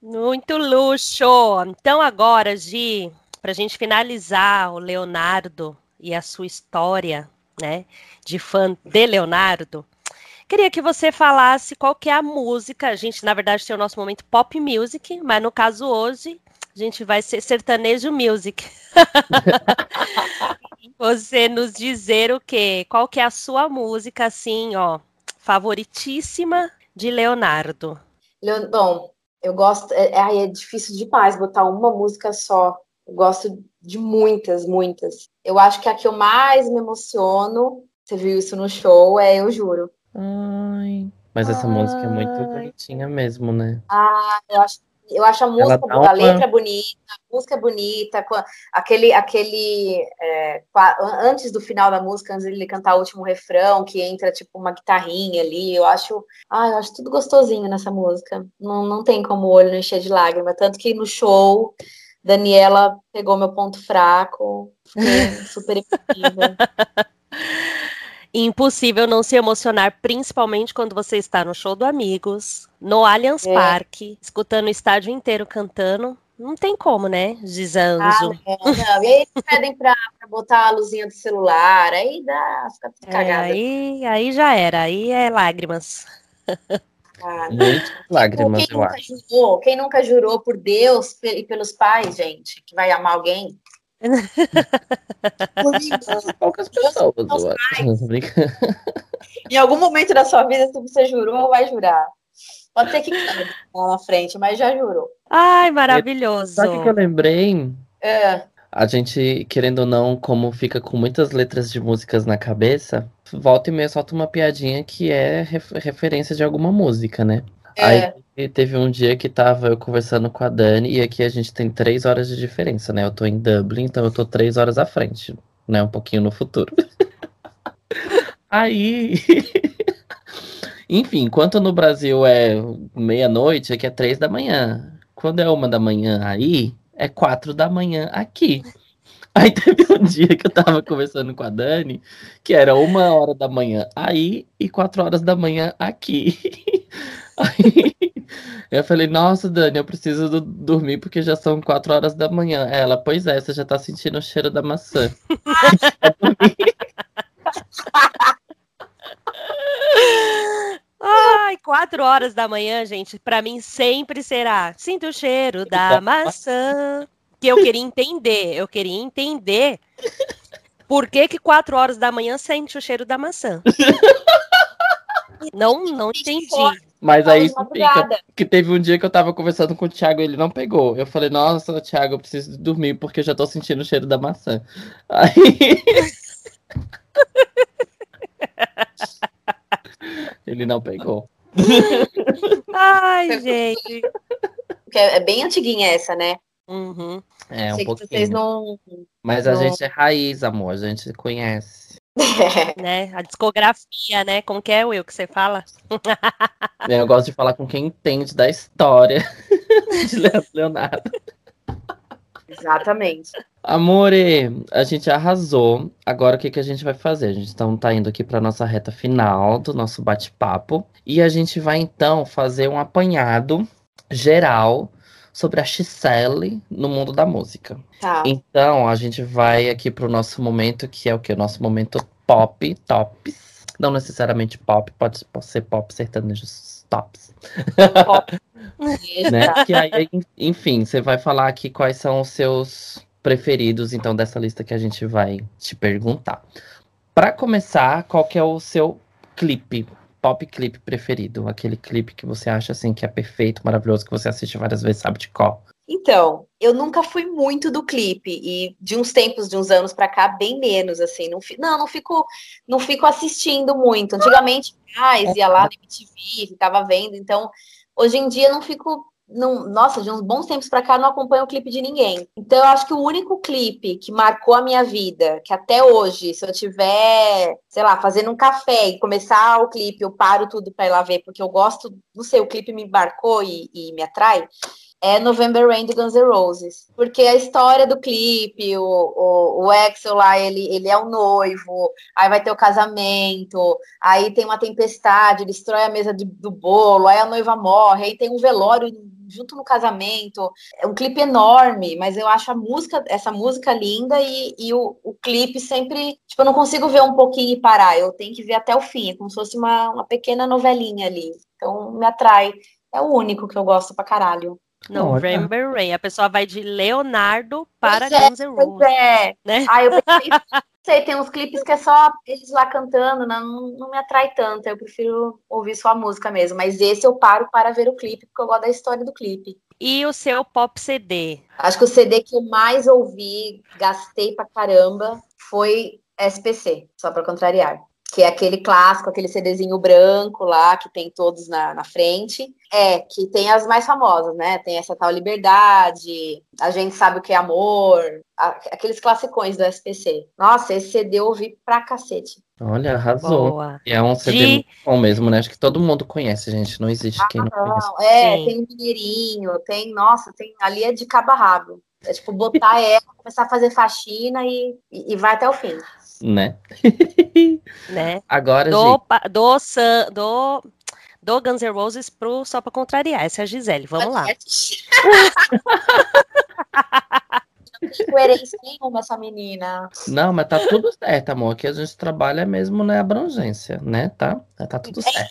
Muito luxo! Então, agora, Gi, para a gente finalizar o Leonardo e a sua história, né, de fã de Leonardo, queria que você falasse qual que é a música. A gente, na verdade, tem o nosso momento pop music, mas no caso hoje, a gente vai ser sertanejo music. você nos dizer o quê? Qual que é a sua música, assim, ó, favoritíssima de Leonardo? Leon- Bom, eu gosto. É, é, ai, é difícil demais botar uma música só. Eu gosto de muitas, muitas. Eu acho que a que eu mais me emociono, você viu isso no show, é Eu Juro. Ai. Mas essa música é muito Ai. bonitinha mesmo, né? Ah, eu acho, eu acho a música, boa, uma- a letra bonita, a música é bonita, aquele, aquele é, antes do final da música, antes dele cantar o último refrão, que entra tipo uma guitarrinha ali, eu acho, ah, eu acho tudo gostosinho nessa música. Não, não tem como o olho não encher de lágrima, tanto que no show Daniela pegou meu ponto fraco, super emotiva. Impossível não se emocionar, principalmente quando você está no show do Amigos, no Allianz É. Parque, escutando o estádio inteiro cantando. Não tem como, né, Ah, Gisanzo? não, não. E aí eles pedem pra, pra botar a luzinha do celular, aí dá, fica tudo É, cagada. aí, aí já era, aí é lágrimas. Ah, Muitas lágrimas, quem eu nunca acho. jurou? Quem nunca jurou por Deus e pelos pais, gente, que vai amar alguém? Poucas pessoas, eu acho. Em algum momento da sua vida, se você jurou, vai jurar. Pode ser que lá na frente, mas já jurou. Ai, maravilhoso. Sabe o que eu lembrei? É, A gente, querendo ou não, como fica com muitas letras de músicas na cabeça, volta e meia solta uma piadinha que é ref- referência de alguma música, né? É. Aí teve um dia que tava eu conversando com a Dani, e aqui a gente tem três horas de diferença, né? Eu tô em Dublin, então eu tô três horas à frente, né? Um pouquinho no futuro. Aí. Enfim, enquanto no Brasil é meia-noite, aqui é três da manhã. Quando é uma da manhã aí, é quatro da manhã aqui. Aí teve um dia que eu tava conversando com a Dani, que era uma hora da manhã aí e quatro horas da manhã aqui. Aí eu falei, nossa, Dani, eu preciso do- dormir porque já são quatro horas da manhã. Ela, pois é, você já tá sentindo o cheiro da maçã. Ai, quatro horas da manhã, gente, pra mim sempre será. Sinto o cheiro da maçã. Que eu queria entender, eu queria entender por que que quatro horas da manhã sente o cheiro da maçã. Não, não entendi. Mas aí fica. Que teve um dia que eu tava conversando com o Thiago e ele não pegou. Eu falei, nossa, Thiago, eu preciso dormir porque eu já tô sentindo o cheiro da maçã. Aí. ele não pegou. Ai, gente. Porque é bem antiguinha essa, né? Uhum. É, um Sei que pouquinho. vocês não. Mas a não- gente é raiz, amor. A gente conhece. Né? A discografia, né? Como que é, Will, que você fala? Eu gosto de falar com quem entende da história de Leonardo. Exatamente. Amore, a gente arrasou. Agora o que, que a gente vai fazer? A gente então tá indo aqui para nossa reta final do nosso bate-papo e a gente vai então fazer um apanhado geral sobre a Gisele no mundo da música. Tá. Então a gente vai aqui pro nosso momento que é o que? O nosso momento pop, tops. Não necessariamente pop, pode, pode ser pop sertanejo tops. Pop. Né? Que aí, enfim, você vai falar aqui quais são os seus preferidos, então, dessa lista que a gente vai te perguntar. Pra começar, qual que é o seu clipe, pop clipe preferido? Aquele clipe que você acha, assim, que é perfeito, maravilhoso, que você assiste várias vezes, sabe de qual? Então, eu nunca fui muito do clipe e de uns tempos, de uns anos pra cá, bem menos, assim. Não, não, não fico, não fico assistindo muito. Antigamente, mais ia lá na MTV, ficava vendo. Então, hoje em dia, não fico. Não, nossa, de uns bons tempos pra cá, não acompanho o clipe de ninguém. Então, eu acho que o único clipe que marcou a minha vida, que até hoje, se eu tiver, sei lá, fazendo um café e começar o clipe, eu paro tudo pra ir lá ver, porque eu gosto, não sei, o clipe me marcou e, e me atrai é November Rain do Guns N' Roses. Porque a história do clipe, o, o, o Axel lá, ele, ele é o noivo, aí vai ter o casamento, aí tem uma tempestade, ele destrói a mesa de- do bolo, aí a noiva morre, aí tem um velório junto no casamento. É um clipe enorme, mas eu acho a música, essa música linda e, e o, o clipe sempre. Tipo, eu não consigo ver um pouquinho e parar, eu tenho que ver até o fim, é como se fosse uma, uma pequena novelinha ali. Então me atrai. É o único que eu gosto pra caralho. November Rain. A pessoa vai de Leonardo para Pois é, Guns N' Pois Roses. é. né? Ah, eu pensei, não sei, tem uns clipes que é só eles lá cantando, não, não me atrai tanto. Eu prefiro ouvir só a música mesmo. Mas esse eu paro para ver o clipe, porque eu gosto da história do clipe. E o seu pop CD? Acho que o CD que eu mais ouvi, gastei pra caramba, foi SPC, só para contrariar. Que é aquele clássico, aquele CDzinho branco lá, que tem todos na, na frente. É, que tem as mais famosas, né? Tem essa tal Liberdade, A Gente Sabe o que é Amor, a- aqueles classicões do SPC. Nossa, esse CD eu ouvi pra cacete. Olha, arrasou. Boa. E é um CD De- muito bom mesmo, né? Acho que todo mundo conhece, gente. Não existe quem não conheça. Não, é, Sim. tem Mineirinho, tem, nossa, tem ali é de cabo a rabo. É tipo botar ela, começar a fazer faxina e, e, e vai até o fim. Né? Né? Agora, Do, gente, pa- do, Sun- do, do Guns N' Roses pro Só pra Contrariar. Essa é a Gisele. Vamos lá. Não tem coerência nenhuma essa menina. não, mas tá tudo certo, amor. Aqui a gente trabalha mesmo na abrangência, né? Tá, tá tudo certo.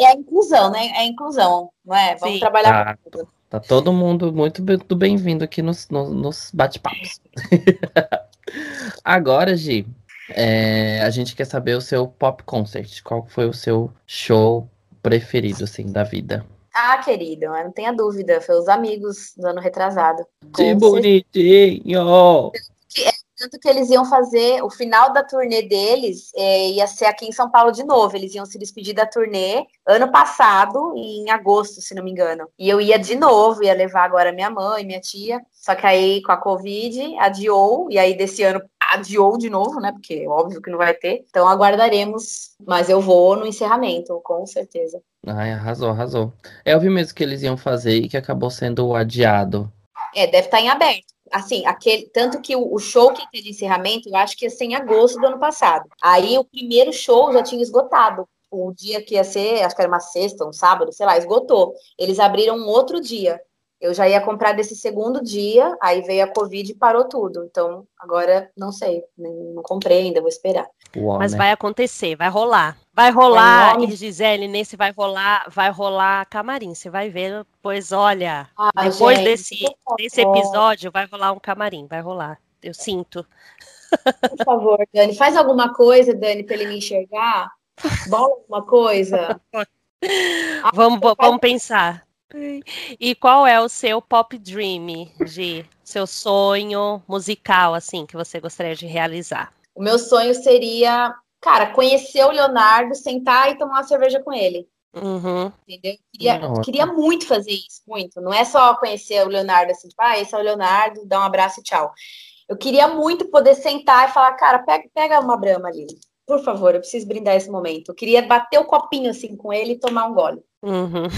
É, é a inclusão, né? É a inclusão, não é? Vamos Sim. trabalhar Tá. com tudo. Tá todo mundo muito muito bem-vindo aqui nos, nos, nos bate-papos. Agora, Gi, é, a gente quer saber o seu pop concert. Qual foi o seu show preferido, assim, da vida? Ah, querido, não tenha dúvida. Foi os amigos do ano retrasado. Que bonitinho! Tanto que eles iam fazer, o final da turnê deles é, ia ser aqui em São Paulo de novo. Eles iam se despedir da turnê ano passado, em agosto, se não me engano. E eu ia de novo, ia levar agora minha mãe, minha tia. Só que aí com a Covid adiou, e aí desse ano adiou de novo, né? Porque é óbvio que não vai ter. Então aguardaremos. Mas eu vou no encerramento, com certeza. Ai, arrasou, arrasou. É, vi mesmo que eles iam fazer e que acabou sendo adiado. É, deve estar em aberto. Assim, aquele, tanto que o, o show que teve encerramento, eu acho que ia ser em agosto do ano passado. Aí o primeiro show já tinha esgotado. O dia que ia ser, acho que era uma sexta, um sábado, sei lá, esgotou. Eles abriram um outro dia. Eu já ia comprar desse segundo dia, aí veio a Covid e parou tudo. Então, agora não sei, não comprei ainda, vou esperar. Uau, Mas né? vai acontecer, vai rolar. Vai rolar, Vai, nome- e Gisele, nesse vai rolar, vai rolar camarim. Você vai ver, pois olha, Ai, depois gente, desse, desse episódio vai rolar um camarim, vai rolar. Eu sinto. Por favor, Dani, faz alguma coisa, Dani, para ele me enxergar. Bola alguma coisa. Vamos, vo- vamos pensar. E qual é o seu pop dream, de seu sonho musical, assim, que você gostaria de realizar? O meu sonho seria, cara, conhecer o Leonardo, sentar e tomar uma cerveja com ele. Uhum. Entendeu? Queria, queria muito fazer isso, muito. Não é só conhecer o Leonardo assim, tipo, ah, esse é o Leonardo, dá um abraço e tchau. Eu queria muito poder sentar e falar, cara, pega, pega uma brama ali. Por favor, eu preciso brindar esse momento. Eu queria bater o copinho assim com ele e tomar um gole. Uhum.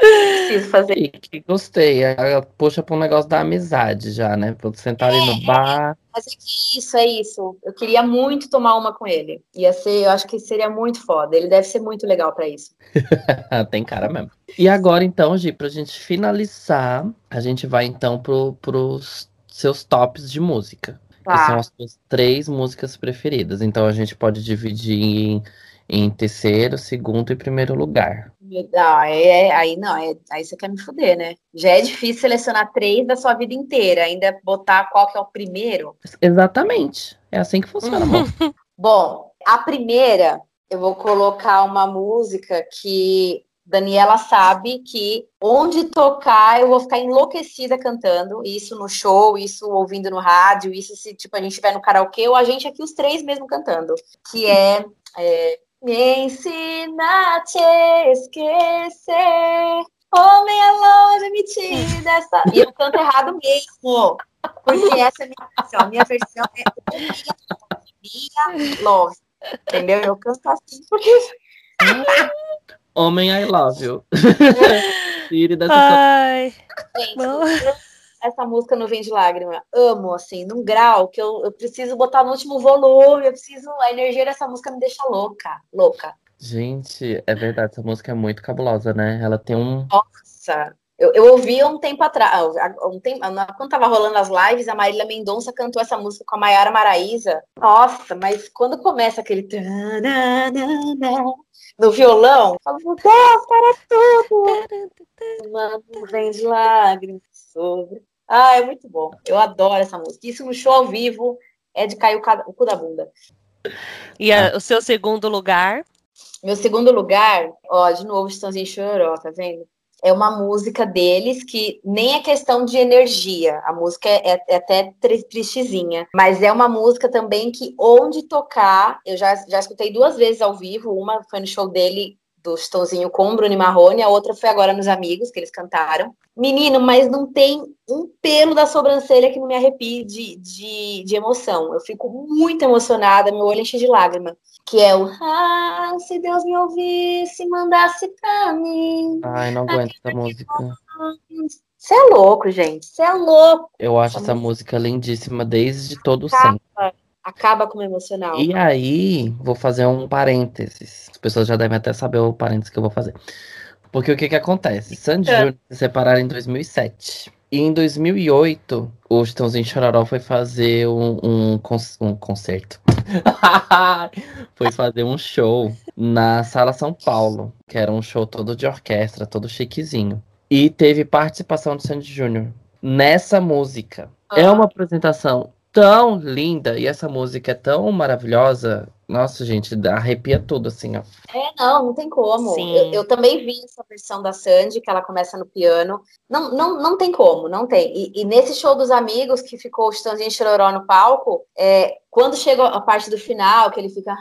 Preciso fazer. E que gostei. Ela puxa pra um negócio da amizade já, né? Pra sentar ali no bar. Mas é que isso, é isso. Eu queria muito tomar uma com ele. Ia ser, eu acho que seria muito foda. Ele deve ser muito legal pra isso. Tem cara mesmo. E agora, então, Gi, pra gente finalizar, a gente vai então pro, pros seus tops de música. Que Tá. são as suas três músicas preferidas. Então a gente pode dividir em, em terceiro, segundo e primeiro lugar. Não, é, aí não, é, aí você quer me fuder, né? Já é difícil selecionar três da sua vida inteira, ainda botar qual que é o primeiro. Exatamente. É assim que funciona, amor. Bom, a primeira, eu vou colocar uma música que Daniela sabe que onde tocar eu vou ficar enlouquecida cantando, isso no show, isso ouvindo no rádio, isso se tipo a gente estiver no karaokê ou a gente aqui os três mesmo cantando, que é, é me ensina a te esquecer. Homem é longe, me tira dessa. E eu canto errado mesmo. Porque essa é a minha versão. A minha versão é minha love. Entendeu? Eu canto assim porque. Homem, I love you. Tire dessa Ai, Gente, essa música não vem de lágrima. Amo, assim, num grau que eu, eu preciso botar no último volume. Eu preciso. A energia dessa música me deixa louca. Louca. Gente, é verdade, essa música é muito cabulosa, né? Ela tem um. Nossa, eu, eu ouvi um tempo atrás, um tempo, quando tava rolando as lives, a Marília Mendonça cantou essa música com a Mayara Maraíza. Nossa, mas quando começa aquele no violão, eu falo, meu Deus, para tudo! Mano, vem de lágrimas sobre. Ah, é muito bom. Eu adoro essa música. Isso no show ao vivo é de cair o, cu da bunda. E a, o seu segundo lugar? Meu segundo lugar, ó, de novo, Estãozinho Chororó, tá vendo? É uma música deles que nem é questão de energia, a música é, é, é até tristezinha, mas é uma música também que onde tocar, eu já, já escutei duas vezes ao vivo, uma foi no show dele do Estãozinho com o Bruno Marrone, a outra foi agora nos Amigos, que eles cantaram. Menino, mas não tem um pelo da sobrancelha que não me arrepie de, de, de emoção. Eu fico muito emocionada, meu olho enche de lágrima que é o Ah, se Deus me ouvisse, mandasse pra mim. Ai, não aguento essa música. Você é louco, gente. Você é louco. Eu acho essa, música lindíssima desde todo sempre. Acaba com o emocional. E aí, vou fazer um parênteses. As pessoas já devem até saber o parênteses que eu vou fazer. Porque o que que acontece? Sandy e é. Júnior se separaram em 2007. E em 2008, o Chitãozinho Chororó foi fazer um, um, um concerto. foi fazer um show na Sala São Paulo, que era um show todo de orquestra, todo chiquezinho. E teve participação de Sandy Júnior nessa música. Ah. É uma apresentação tão linda e essa música é tão maravilhosa. Nossa, gente, arrepia tudo, assim, ó. É, não, não tem como. Eu, eu, também vi essa versão da Sandy, que ela começa no piano. Não, não, não tem como, não tem. E, e nesse show dos amigos, que ficou o Chitãozinho Chororó no palco, é, quando chega a parte do final, que ele fica...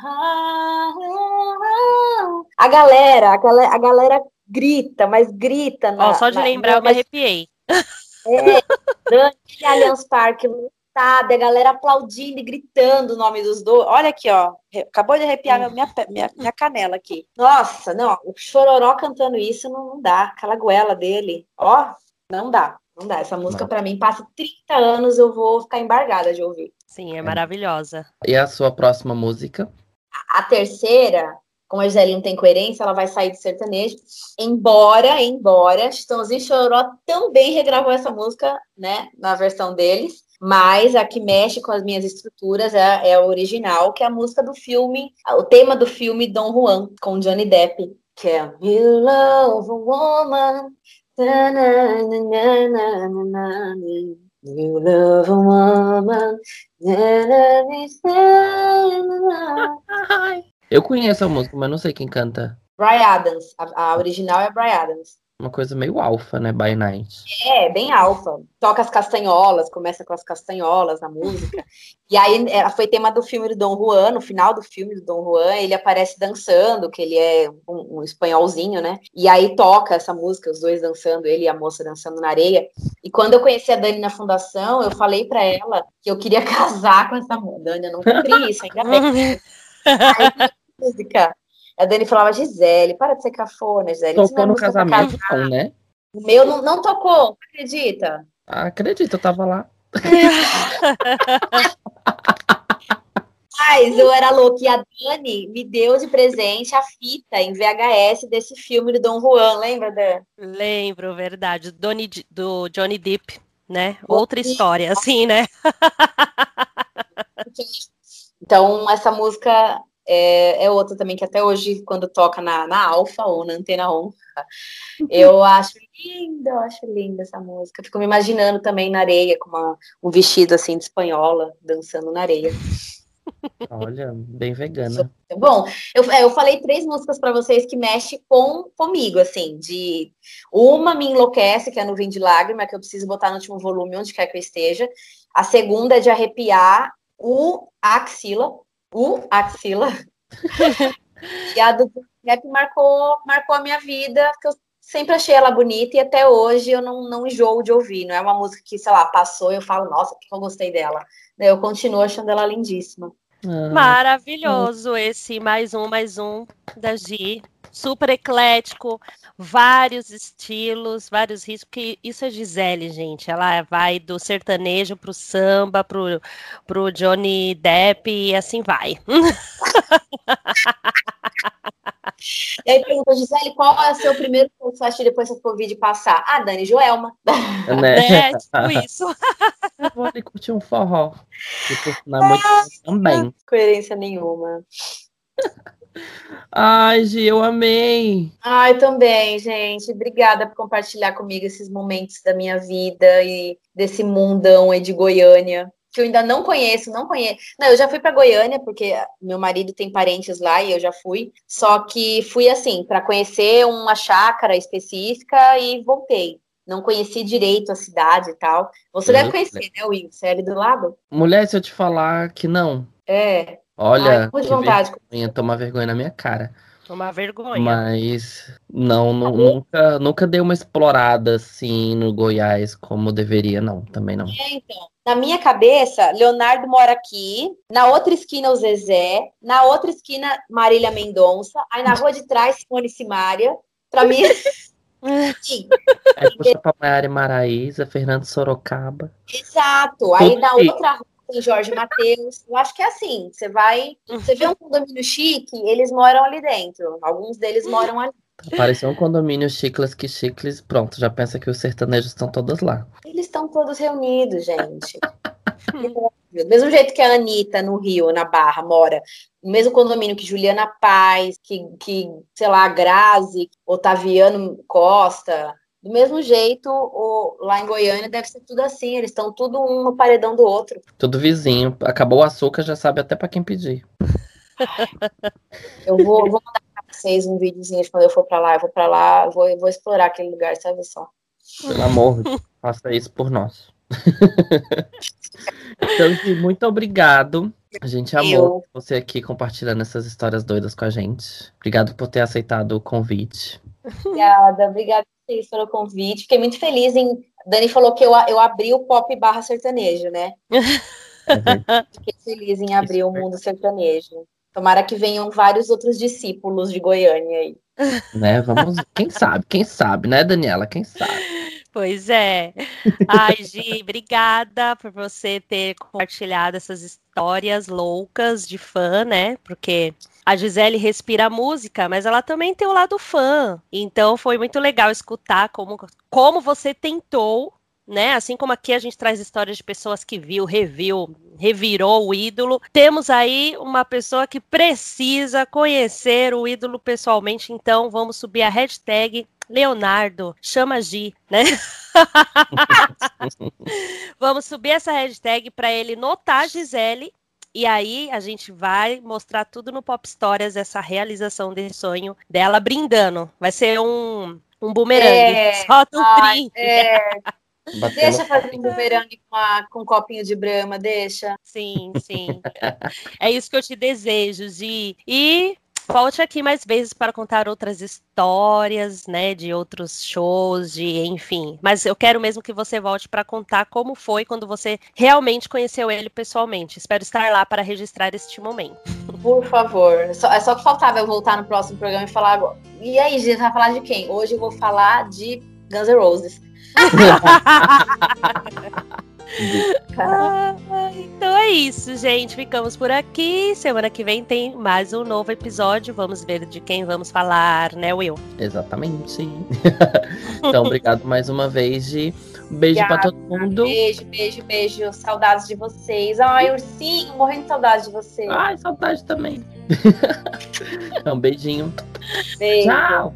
A galera, a galera, a galera grita, mas grita. Na, só de na, lembrar, na, eu me arrepiei. É, Dani Allianz Parque, a galera aplaudindo e gritando o nome dos dois. Olha aqui, ó. Acabou de arrepiar hum. minha, minha, minha canela aqui. Nossa, não, o Chororó cantando isso não, não dá. Aquela goela dele, ó, não dá. Não dá. Essa música, para mim, passa 30 anos, eu vou ficar embargada de ouvir. Sim, é maravilhosa. E a sua próxima música? A, a terceira, como a Gisele não tem coerência, ela vai sair de sertanejo. Embora, embora, Chitãozinho Chororó também regravou essa música, né, na versão deles. Mas a que mexe com as minhas estruturas é, é a original, que é a música do filme, o tema do filme Dom Juan, com Johnny Depp, que é You Love a Woman. You love a woman. Eu conheço a música, mas não sei quem canta. Brian Adams. A, a original é Brian Adams. Uma coisa meio alfa, né? By Night. É, bem alfa. Toca as castanholas, começa com as castanholas na música. e aí ela foi tema do filme do Dom Juan, no final do filme do Dom Juan, ele aparece dançando, que ele é um, um espanholzinho, né? E aí toca essa música, os dois dançando, ele e a moça dançando na areia. E quando eu conheci a Dani na fundação, eu falei para ela que eu queria casar com essa Dani, eu não cumpri isso, ainda bem. aí, música a Dani falava, Gisele, para de ser cafona, Gisele. Tocou no casamento, não, né? O meu não, não tocou, acredita? Ah, acredito, eu tava lá. Mas eu era louca. E a Dani me deu de presente a fita em VHS desse filme do Dom Juan, lembra, Dan? Lembro, verdade. Doni, do Johnny Depp, né? Outra história, assim, né? então, essa música é, é outra também que até hoje, quando toca na, na Alfa ou na Antena 1, eu acho linda, eu acho linda essa música. Fico me imaginando também na areia, com uma, um vestido assim de espanhola, dançando na areia. Olha, bem vegana. Bom, eu, é, eu falei três músicas para vocês que mexem com comigo, assim, de uma me enlouquece, que é a Nuvem de Lágrima, que eu preciso botar no último volume, onde quer que eu esteja. A segunda é de arrepiar o axila, o axila. e a do rap marcou, marcou a minha vida, que eu sempre achei ela bonita e até hoje eu não, não enjoo de ouvir. Não é uma música que, sei lá, passou e eu falo, nossa, que eu gostei dela. Eu continuo achando ela lindíssima. Ah, Maravilhoso esse mais um, mais um da Gi. Super eclético, vários estilos, vários ritmos, porque isso é Gisele, gente. Ela vai do sertanejo pro samba, pro, pro Johnny Depp e assim vai. E aí perguntou, Gisele, qual é o seu primeiro concerto depois que o Covid passar? Ah, Dani Joelma. Né? É, tipo isso. Eu vou ali curtir um forró. não é muito também. Coerência nenhuma. Ai, Gi, eu amei. Ai, também, gente. Obrigada por compartilhar comigo esses momentos da minha vida e desse mundão aí de Goiânia que eu ainda não conheço, não conheço. Não, eu já fui para Goiânia porque meu marido tem parentes lá e eu já fui. Só que fui assim para conhecer uma chácara específica e voltei. Não conheci direito a cidade e tal. Você deve conhecer, né, Will? Você é ali do lado? Mulher, se eu te falar que não. É. Olha, Ai, de vontade. vergonha, toma vergonha na minha cara. Uma vergonha. Mas não, não nunca, nunca dei uma explorada assim no Goiás como deveria, não. Também não. É, então. Na minha cabeça, Leonardo mora aqui, na outra esquina o Zezé, na outra esquina Marília Mendonça, aí na rua de trás Simone Simária. Pra mim. Sim. Aí puxa pra Maiara Maraíza, Fernando Sorocaba. Exato. Aí Tudo na outra rua tem Jorge Matheus. Eu acho que é assim. Você vai. Você vê um condomínio chique, eles moram ali dentro. Alguns deles moram ali. Apareceu um condomínio chicles que chicles, pronto, já pensa que os sertanejos estão todos lá. Eles estão todos reunidos, gente. Do mesmo jeito que a Anitta no Rio, na Barra, mora. No mesmo condomínio que Juliana Paz, que, que sei lá, Grazi, Otaviano Costa, do mesmo jeito, o, lá em Goiânia deve ser tudo assim, eles estão tudo um no paredão do outro. Tudo vizinho. Acabou o açúcar, já sabe até para quem pedir. Eu vou, vou mandar para vocês um videozinho de quando eu for para lá. Eu vou para lá, vou, vou explorar aquele lugar, sabe só. Pelo amor, faça isso por nós. então, muito obrigado. A gente amou eu... você aqui compartilhando essas histórias doidas com a gente. Obrigado por ter aceitado o convite. Obrigada, obrigada vocês pelo convite. Fiquei muito feliz em. Dani falou que eu, eu abri o pop barra sertanejo, né? É Fiquei feliz em abrir o mundo sertanejo. Tomara que venham vários outros discípulos de Goiânia aí. Né, vamos. Quem sabe, quem sabe, né, Daniela? Quem sabe? Pois é. Ai, Gi, obrigada por você ter compartilhado essas histórias loucas de fã, né? Porque a Gisele respira música, mas ela também tem o lado fã. Então foi muito legal escutar como, como você tentou, né? Assim como aqui a gente traz histórias de pessoas que viu, reviu, revirou o ídolo. Temos aí uma pessoa que precisa conhecer o ídolo pessoalmente, então vamos subir a hashtag Leonardo, chama Gi, né? Vamos subir essa hashtag para ele notar Gisele e aí a gente vai mostrar tudo no Pop Stories, essa realização desse sonho dela brindando. Vai ser um, um bumerangue. É, Solta um ai, é. Deixa fazer um bumerangue com, a, com um copinho de brama, deixa. Sim, sim. é isso que eu te desejo, Gi. E Volte aqui mais vezes para contar outras histórias, né, de outros shows, de enfim. Mas eu quero mesmo que você volte para contar como foi quando você realmente conheceu ele pessoalmente. Espero estar lá para registrar este momento. Por favor. É só, é só que faltava eu voltar no próximo programa e falar agora. E aí, gente, vai falar de quem? Hoje eu vou falar de Guns N' Roses. ah, então é isso, gente. Ficamos por aqui. Semana que vem tem mais um novo episódio. Vamos ver de quem vamos falar, né, Will? Exatamente. então, obrigado mais uma vez de beijo para todo mundo. Beijo, beijo, beijo. Saudades de vocês. Ai, ursinho, morrendo de saudade de vocês. Ai, saudade também. um beijinho. Beijo. Tchau.